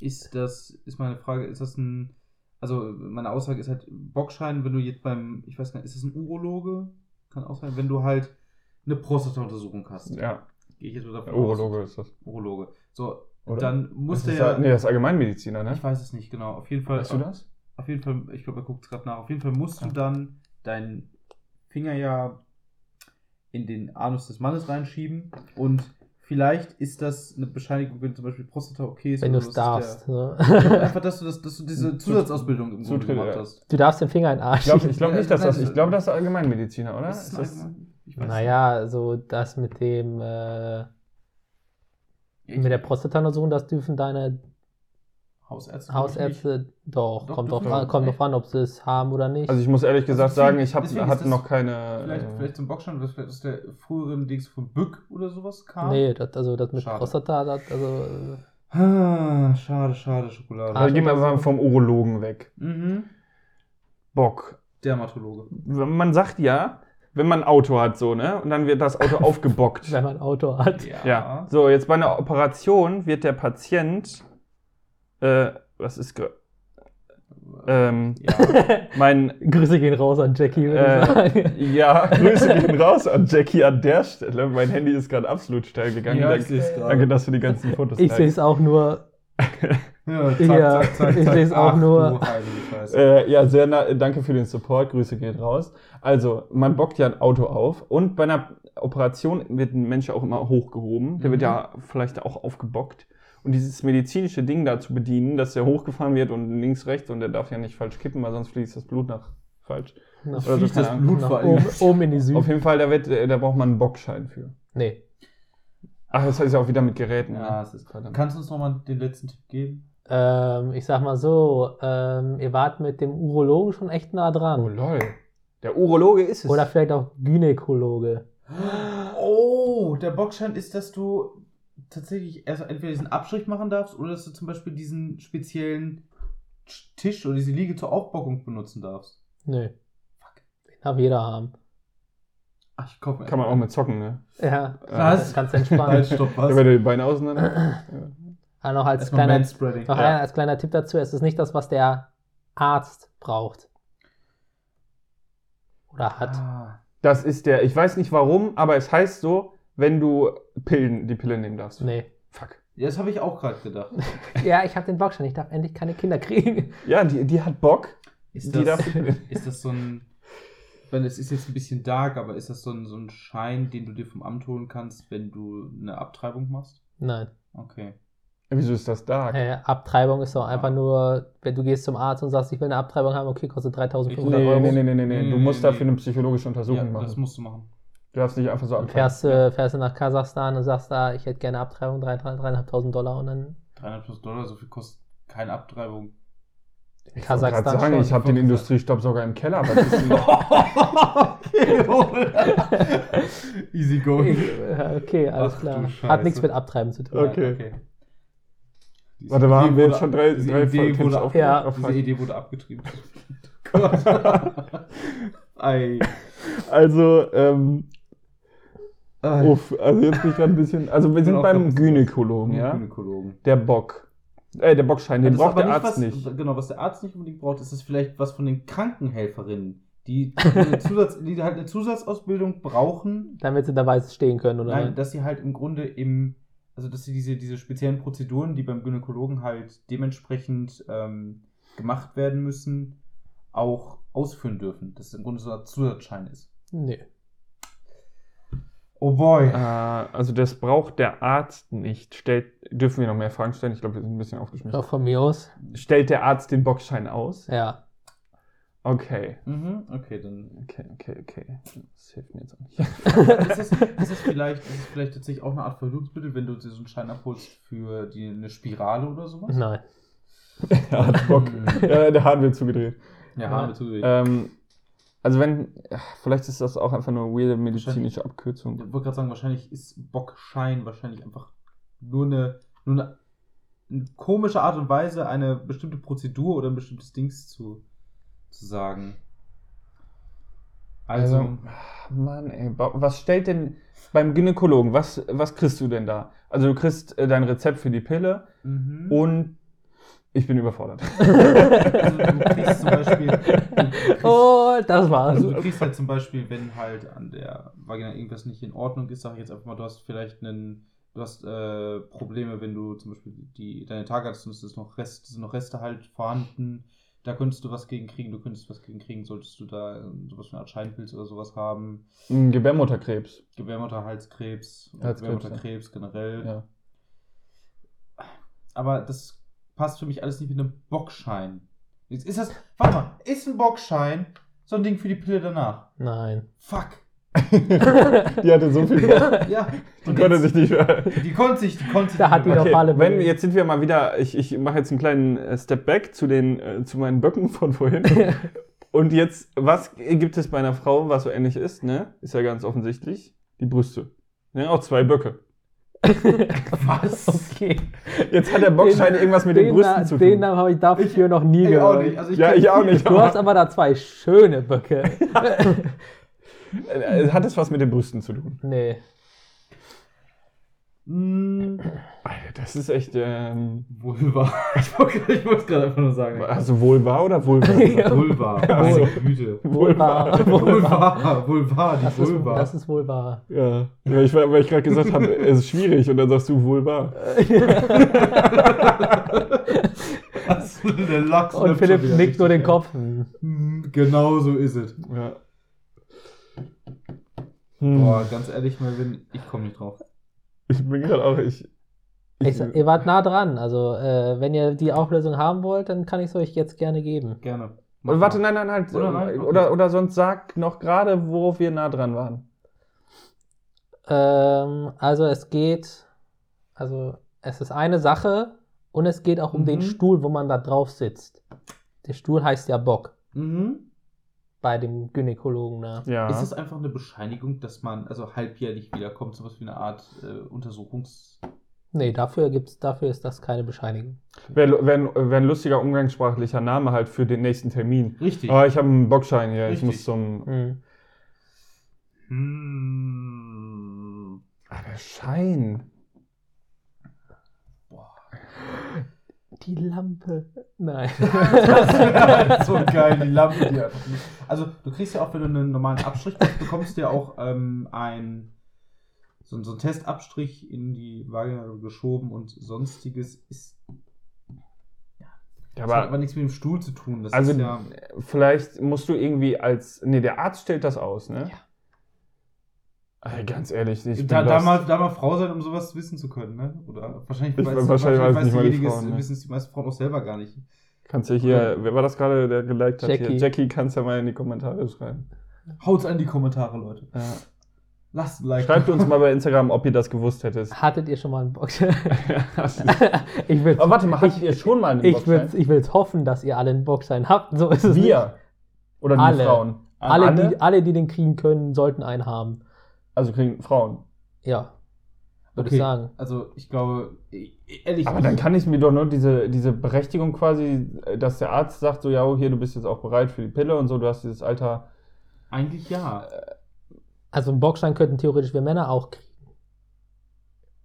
ist das, ist meine Frage, ist das ein, also meine Aussage ist halt, Bockschein, wenn du jetzt beim, ich weiß gar nicht, ist das ein Urologe? Kann auch sein, wenn du halt eine Prostata-Untersuchung hast. Ja, Gehe ich jetzt mal davon Urologe aus. ist das. Urologe. So, Oder? dann muss Das der ist ja, nee, das ist Allgemeinmediziner, ne? ich weiß es nicht genau, auf jeden Fall. Weißt du das? Auf jeden Fall, ich glaube, er guckt es gerade nach. Auf jeden Fall musst du dann deinen Finger ja in den Anus des Mannes reinschieben und vielleicht ist das eine Bescheinigung, wenn zum Beispiel Prostata okay ist. Wenn du oder es ist darfst. Ne? Der, einfach, dass du, das, dass du diese Zu- Zusatzausbildung im Grunde Zutritt, gemacht ja. hast. Du darfst den Finger in den Arsch. Ich glaube ich glaub nicht, dass das. Ich glaube, das ist Allgemeinmediziner, oder? Das ist Ist das, ich weiß naja, so das mit dem äh, nicht. mit der Prostata-Untersuchung, das dürfen deine Hausärzte. Hausärzte doch. Doch, kommt wir. an, kommt drauf an, ob sie es haben oder nicht. also ich muss ehrlich gesagt deswegen- sagen, ich hab, hatte noch keine. Vielleicht, äh, vielleicht zum Bockstand, was vielleicht aus der früheren Dings von Bück oder sowas kam. nee, das, also das mit Schade. Prostata, das, also äh, Ah, schade, schade, Schokolade. Aber gehen wir also- mal vom Urologen weg. Mhm. Bock. Dermatologe. Man sagt ja, wenn man ein Auto hat, so, ne? Und dann wird das Auto aufgebockt. wenn man ein Auto hat. Ja. So, jetzt bei einer Operation wird der Patient. Äh, was ist. ge- Ähm, Ja. mein. Grüße gehen raus an Jackie, würde ich Äh, sagen. ja, Grüße gehen raus an Jackie an der Stelle. Mein Handy ist gerade absolut steil gegangen. Ja, ich danke, danke, dass du die ganzen Fotos Ich sehe es auch nur. Ja, Ja, ich seh's auch Ach, nur. Äh, ja, sehr na danke für den Support. Grüße geht raus. Also, man bockt ja ein Auto auf und bei einer Operation wird ein Mensch auch immer hochgehoben. Der wird Mhm. ja vielleicht auch aufgebockt. Und dieses medizinische Ding da zu bedienen, dass der hochgefahren wird und links, rechts und der darf ja nicht falsch kippen, weil sonst fließt das Blut nach falsch. Nach, Oder so, fließt das. Blut nach oben, oben in die Süd. Auf jeden Fall, da, wird, äh, da braucht man einen Bockschein für. Nee. Ach, das heißt ja auch wieder mit Geräten. Ja, ne? es ist Verdammt. Kannst du uns nochmal den letzten Tipp geben? Ähm, ich sag mal so, ähm, ihr wart mit dem Urologen schon echt nah Oh dran. lol. Der Urologe ist es. Oder vielleicht auch Gynäkologe. Oh, der Bockschein ist, dass du tatsächlich erst entweder diesen Abstrich machen darfst oder dass du zum Beispiel diesen speziellen Tisch oder diese Liege zur Aufbockung benutzen darfst. Nö. Den darf jeder haben. Ach, ich kaufe mir Kann man auch mit zocken, ne? Ja, Was? ganz Halt, entspannt. stopp, Ja, was? wenn du die Beine auseinander. ja. Noch als kleiner, noch Ja. ein, als kleiner Tipp dazu, es ist nicht das, was der Arzt braucht. Oder hat. Ah, Das ist der, ich weiß nicht warum, aber es heißt so, wenn du Pillen, die Pille nehmen darfst. Nee. Fuck. ja, das habe ich auch gerade gedacht. Ja, ich habe den Bockschein, ich darf endlich keine Kinder kriegen. Ja, die, die hat Bock. Ist Die das, darf- ist das so ein. Ich meine, es ist jetzt ein bisschen dark, aber ist das so ein, so ein Schein, den du dir vom Amt holen kannst, wenn du eine Abtreibung machst? Nein. Okay. Wieso ist das dark? Äh, Abtreibung ist doch einfach nur, wenn du gehst zum Arzt und sagst, ich will eine Abtreibung haben, okay, kostet 3500 Nee, Euro. nee, nee, nee, nee, nee. Du musst nee, dafür nee. eine psychologische Untersuchung Ja, machen. das musst du machen. Du darfst nicht einfach so abtreiben. fährst, du fährst du nach Kasachstan und sagst da, ich hätte gerne Abtreibung, 3.500 Dollar und dann 300 Dollar, so viel kostet keine Abtreibung. Ich Kasachstan wollte gerade sagen, schon. ich habe den Industriestopp sogar im Keller. Ist denn Easy going. Ja, Okay, alles Ach, klar. Hat nichts mit Abtreiben zu tun. Okay. Diese Warte, waren Idee wir jetzt wurde- schon drei, diese drei Idee Tipps wurde, auf, Ja. auf diese Idee wurde abgetrieben. Gott. Ei. Also, ähm, uff, also jetzt bin ich gerade ein bisschen. Also, wir sind beim Gynäkologen, ja? Gynäkologen. Der Bock. Äh, der Bockschein, den braucht der Arzt was, nicht. Genau, was der Arzt nicht unbedingt braucht, ist es vielleicht was von den Krankenhelferinnen, die, eine Zusatz, die halt eine Zusatzausbildung brauchen, Damit sie dabei stehen können, oder? Nein, dass sie halt im Grunde im, also dass sie diese, diese speziellen Prozeduren, die beim Gynäkologen halt dementsprechend ähm, gemacht werden müssen, auch ausführen dürfen. Dass es im Grunde so ein Zusatzschein ist. Nee. Oh boy. Äh, also, das braucht der Arzt nicht. Stellt, dürfen wir noch mehr Fragen stellen? Ich glaube, wir sind ein bisschen aufgeschmissen. Doch von mir aus. Stellt der Arzt den Bockschein aus? Ja. Okay. Mhm, okay, dann. Okay, okay, okay. Das hilft mir jetzt auch nicht. Ist es, ist es, vielleicht, ist es vielleicht tatsächlich auch eine Art Verhütungsmittel, wenn du dir so einen Schein abholst für die, eine Spirale oder sowas? Nein. er hat Bock. ja, der Hahn wird zugedreht. Ja, haben wir zugegeben. Ähm, also wenn, vielleicht ist das auch einfach nur eine weirde medizinische Ich Abkürzung. wollte gerade sagen, wahrscheinlich ist Bockschein wahrscheinlich einfach nur eine, nur eine, eine komische Art und Weise, eine bestimmte Prozedur oder ein bestimmtes Dings zu, zu sagen. Also, Also, Mann, ey, was stellt denn beim Gynäkologen, was, was kriegst du denn da? Also du kriegst äh, dein Rezept für die Pille mhm. und ich bin überfordert. also du kriegst zum Beispiel, du kriegst, Oh, das war's. also du kriegst halt zum Beispiel, wenn halt an der Vagina irgendwas nicht in Ordnung ist, sag ich jetzt einfach mal, du hast vielleicht einen, du hast äh, Probleme, wenn du zum Beispiel die, deine Tage hattest und es ist noch Rest, es sind noch Reste halt vorhanden, Da könntest du was gegen kriegen, du könntest was gegen kriegen, solltest du da ähm, sowas wie eine Art Scheinpilz oder sowas haben. Gebärmutterkrebs. Gebärmutter, Halskrebs, Gebärmutterkrebs generell. Ja. Aber das passt für mich alles nicht mit einem Bockschein. Jetzt ist das, warte mal, ist ein Bockschein so ein Ding für die Pille danach? Nein. Fuck. Die hatte so viel Bock. Ja. Die konnte jetzt- sich nicht mehr. Die konnte sich, die konnte sich Da hat die Okay, alle wenn, jetzt sind wir mal wieder, ich, ich mache jetzt einen kleinen äh, Step back zu, den, äh, zu meinen Böcken von vorhin. Und jetzt, was gibt es bei einer Frau, was so ähnlich ist, ne? Ist ja ganz offensichtlich. Die Brüste. Ne? Auch zwei Böcke. Was? Okay. Jetzt hat der Bockschein irgendwas mit den, Brüsten Na- zu Den tun. Namen habe ich dafür noch nie Ich gehört. auch nicht. Also ich ja, ich auch nicht. Du hast aber da zwei schöne Böcke. Hat es was mit den Brüsten zu tun? nee. Mm, Alter, das ist echt. Ähm, Vulva. Ich wollte es gerade einfach nur sagen. also wohl wahr oder wohl Ja. Vulva. Also- Güte. Wohl wahr. Vulva. Vulva, die Das ist, Vulva. das ist wohl wahr. Ja, weil ich, weil ich gerade gesagt habe, es ist schwierig und dann sagst du wohl wahr. Das ist der Lachs Und Philipp nickt nur den Kopf. Hm. Hm, Genau so ist es. Ja. Hm. Boah, ganz ehrlich, Melvin, ich komme nicht drauf. Ich bin gerade auch. Ich, Ich, sag, ihr wart nah dran. Also, äh, wenn ihr die Auflösung haben wollt, dann kann ich es euch jetzt gerne geben. Gerne. Und warte, nein, nein, halt. Oder Oder, nein? Okay. oder, oder sonst sag noch gerade, worauf wir nah dran waren. Ähm, also, es geht. Also, es ist eine Sache und es geht auch um den Mhm. Stuhl, wo man da drauf sitzt. Der Stuhl heißt ja Bock Mhm. Bei dem Gynäkologen. Ne? Ja. Ist es einfach eine Bescheinigung, dass man also halbjährlich wiederkommt, sowas wie eine Art äh, Untersuchungs... Nee, dafür, gibt's, dafür ist das keine Bescheinigung. Wäre wär, ein- wär ein lustiger umgangssprachlicher Name halt für den nächsten Termin. Richtig. Ah, ich habe einen Bockschein hier, ich Richtig. muss zum. Hm. Hm. Ah, der Schein. Die Lampe. Nein. Das ist so geil, die Lampe, die einfach nicht. Also, du kriegst ja auch, wenn du einen normalen Abstrich machst, bekommst du ja auch ähm, ein, so, so einen Testabstrich in die Vagina geschoben und sonstiges ist. Ja, Das hat aber aber nichts mit dem Stuhl zu tun. Das also ist ja. vielleicht musst du irgendwie als. Nee, der Arzt stellt das aus, ne? Ja. Ey, ganz ehrlich, ich bin Da, da, mal, da mal Frau sein, um sowas wissen zu können, ne? Oder wahrscheinlich Ich- wahrscheinlich weiß nicht mal die Frauen, ne? wissen es die meisten Frauen auch selber gar nicht. Kannst ja hier, wer war das gerade, der geliked hat? Jackie. Hier? Jackie, kannst ja mal in die Kommentare schreiben. Haut's an die Kommentare, Leute. Ja. Lasst ein Like. Schreibt uns mal bei Instagram, ob ihr das gewusst hättet. Hattet ihr schon mal einen? Aber ich will warte mal, hattet ihr schon mal einen ich Bockschein? will, ich will jetzt hoffen, dass ihr alle einen Bockschein habt. So ist es nicht. Wir. Oder die Alle. Frauen? Alle, Alle? Die, alle, die den kriegen können, sollten einen haben. Also kriegen Frauen. Ja. Würde Okay. ich sagen. Also, ich glaube, e- ehrlich. Aber dann kann ich mir doch nur diese, diese Berechtigung quasi, dass der Arzt sagt, so, ja, oh, hier, du bist jetzt auch bereit für die Pille und so, du hast dieses Alter. Eigentlich ja. Also einen Bockschein könnten theoretisch wir Männer auch kriegen.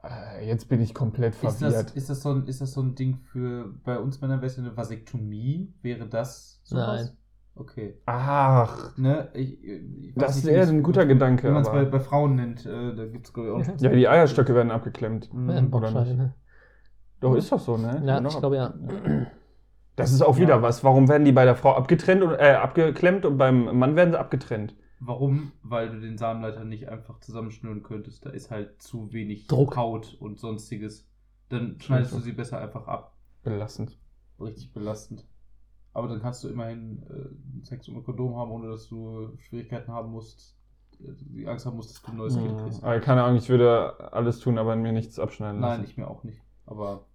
Äh, jetzt bin ich komplett Ist das, verwirrt. ist, das so ein, ist das so ein Ding für. Bei uns Männern wäre es eine Vasektomie? Wäre das sowas? Nein. Okay. Ach, Ne? Ich, ich Das nicht, ist wie eher es- ein guter Gedanke, Wenn man es bei, bei Frauen nennt, äh, da gibt es, glaube ich, auch ja, die Eierstöcke werden abgeklemmt. Mhm. Ja, ein oder Bockschein. ne? Doch, ist doch so, ne? Ja, Werden ich glaube ja. Das ist auch wieder Ja. was. Warum werden die bei der Frau abgetrennt und, äh, abgeklemmt und beim Mann werden sie abgetrennt? Warum? Weil du den Samenleiter nicht einfach zusammenschnüren könntest. Da ist halt zu wenig Druck. Haut und sonstiges. Dann schneidest du sie besser einfach ab. Belastend. Richtig belastend. Aber dann kannst du immerhin äh, Sex ohne Kondom haben, ohne dass du Schwierigkeiten haben musst, äh, die Angst haben musst, dass du ein neues Kind kriegst. Aber keine Ahnung, ich würde alles tun, aber mir nichts abschneiden lassen. Nein, ich mir auch nicht. Aber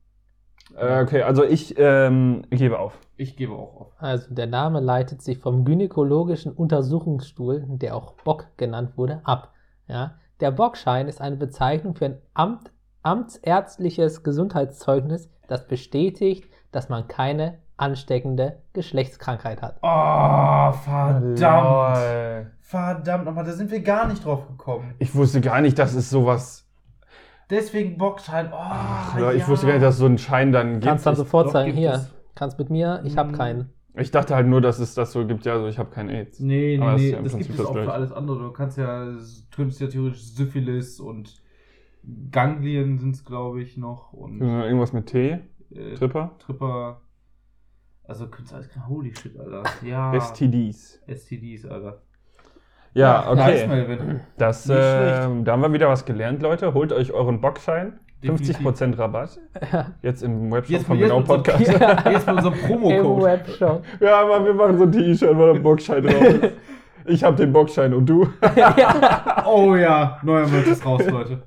Äh, okay, also ich ähm, gebe auf. ich gebe auch auf. Also der Name leitet sich vom gynäkologischen Untersuchungsstuhl, der auch Bock genannt wurde, ab. Ja? Der Bockschein ist eine Bezeichnung für ein Amt, amtsärztliches Gesundheitszeugnis, das bestätigt, dass man keine ansteckende Geschlechtskrankheit hat. Oh, verdammt. Lol. Verdammt nochmal, da sind wir gar nicht drauf gekommen. Ich wusste gar nicht, dass es sowas. Deswegen Bockschein. Oh, Ach, ich wusste gar nicht, dass es so einen Schein dann gibt. Kannst dann sofort doch, sagen, hier, es. kannst mit mir, ich habe Mm. keinen. ich dachte halt nur, dass es das so gibt. Ja, also ich habe kein AIDS. Nee, nee, nee, ja das Prinzip gibt es das auch für alles andere. Du kannst ja, du könntest ja theoretisch Syphilis und Ganglien sind es, glaube ich, noch. Und Irgendwas mit T, äh, Tripper. Tripper. Also Künstler, holy shit, Alter. Ja. STDs. STDs, Alter. Ja, okay. Das, ähm, da haben wir wieder was gelernt, Leute. Holt euch euren Bockschein. Definitiv. 50% Rabatt. Jetzt im Webshop Jetzt, von jetzt, Genau mit so, Podcast. jetzt mit unserem Im Promo-Code. Webshop. Ja, aber wir machen so ein T-Shirt, wo der Bockschein drauf ist. Ich habe den Bockschein und du? Oh ja, neuer Merch ist raus, Leute.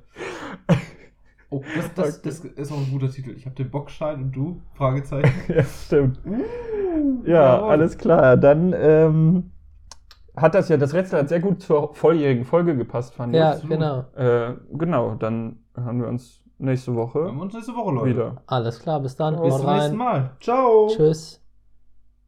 Oh, das, das, das ist auch ein guter Titel. Ich habe den Bockschein und du? Fragezeichen. ja, stimmt. Uh, Ja, jawohl. alles klar. Dann ähm, hat das ja, das Rätsel hat sehr gut zur volljährigen Folge gepasst, fand Ja, absolut. genau. ich. Äh, genau, dann hören wir uns nächste Wir Woche haben uns nächste Woche, Leute. wieder. Alles klar, bis dann. Bis zum nächsten. Mal. Ciao. Tschüss.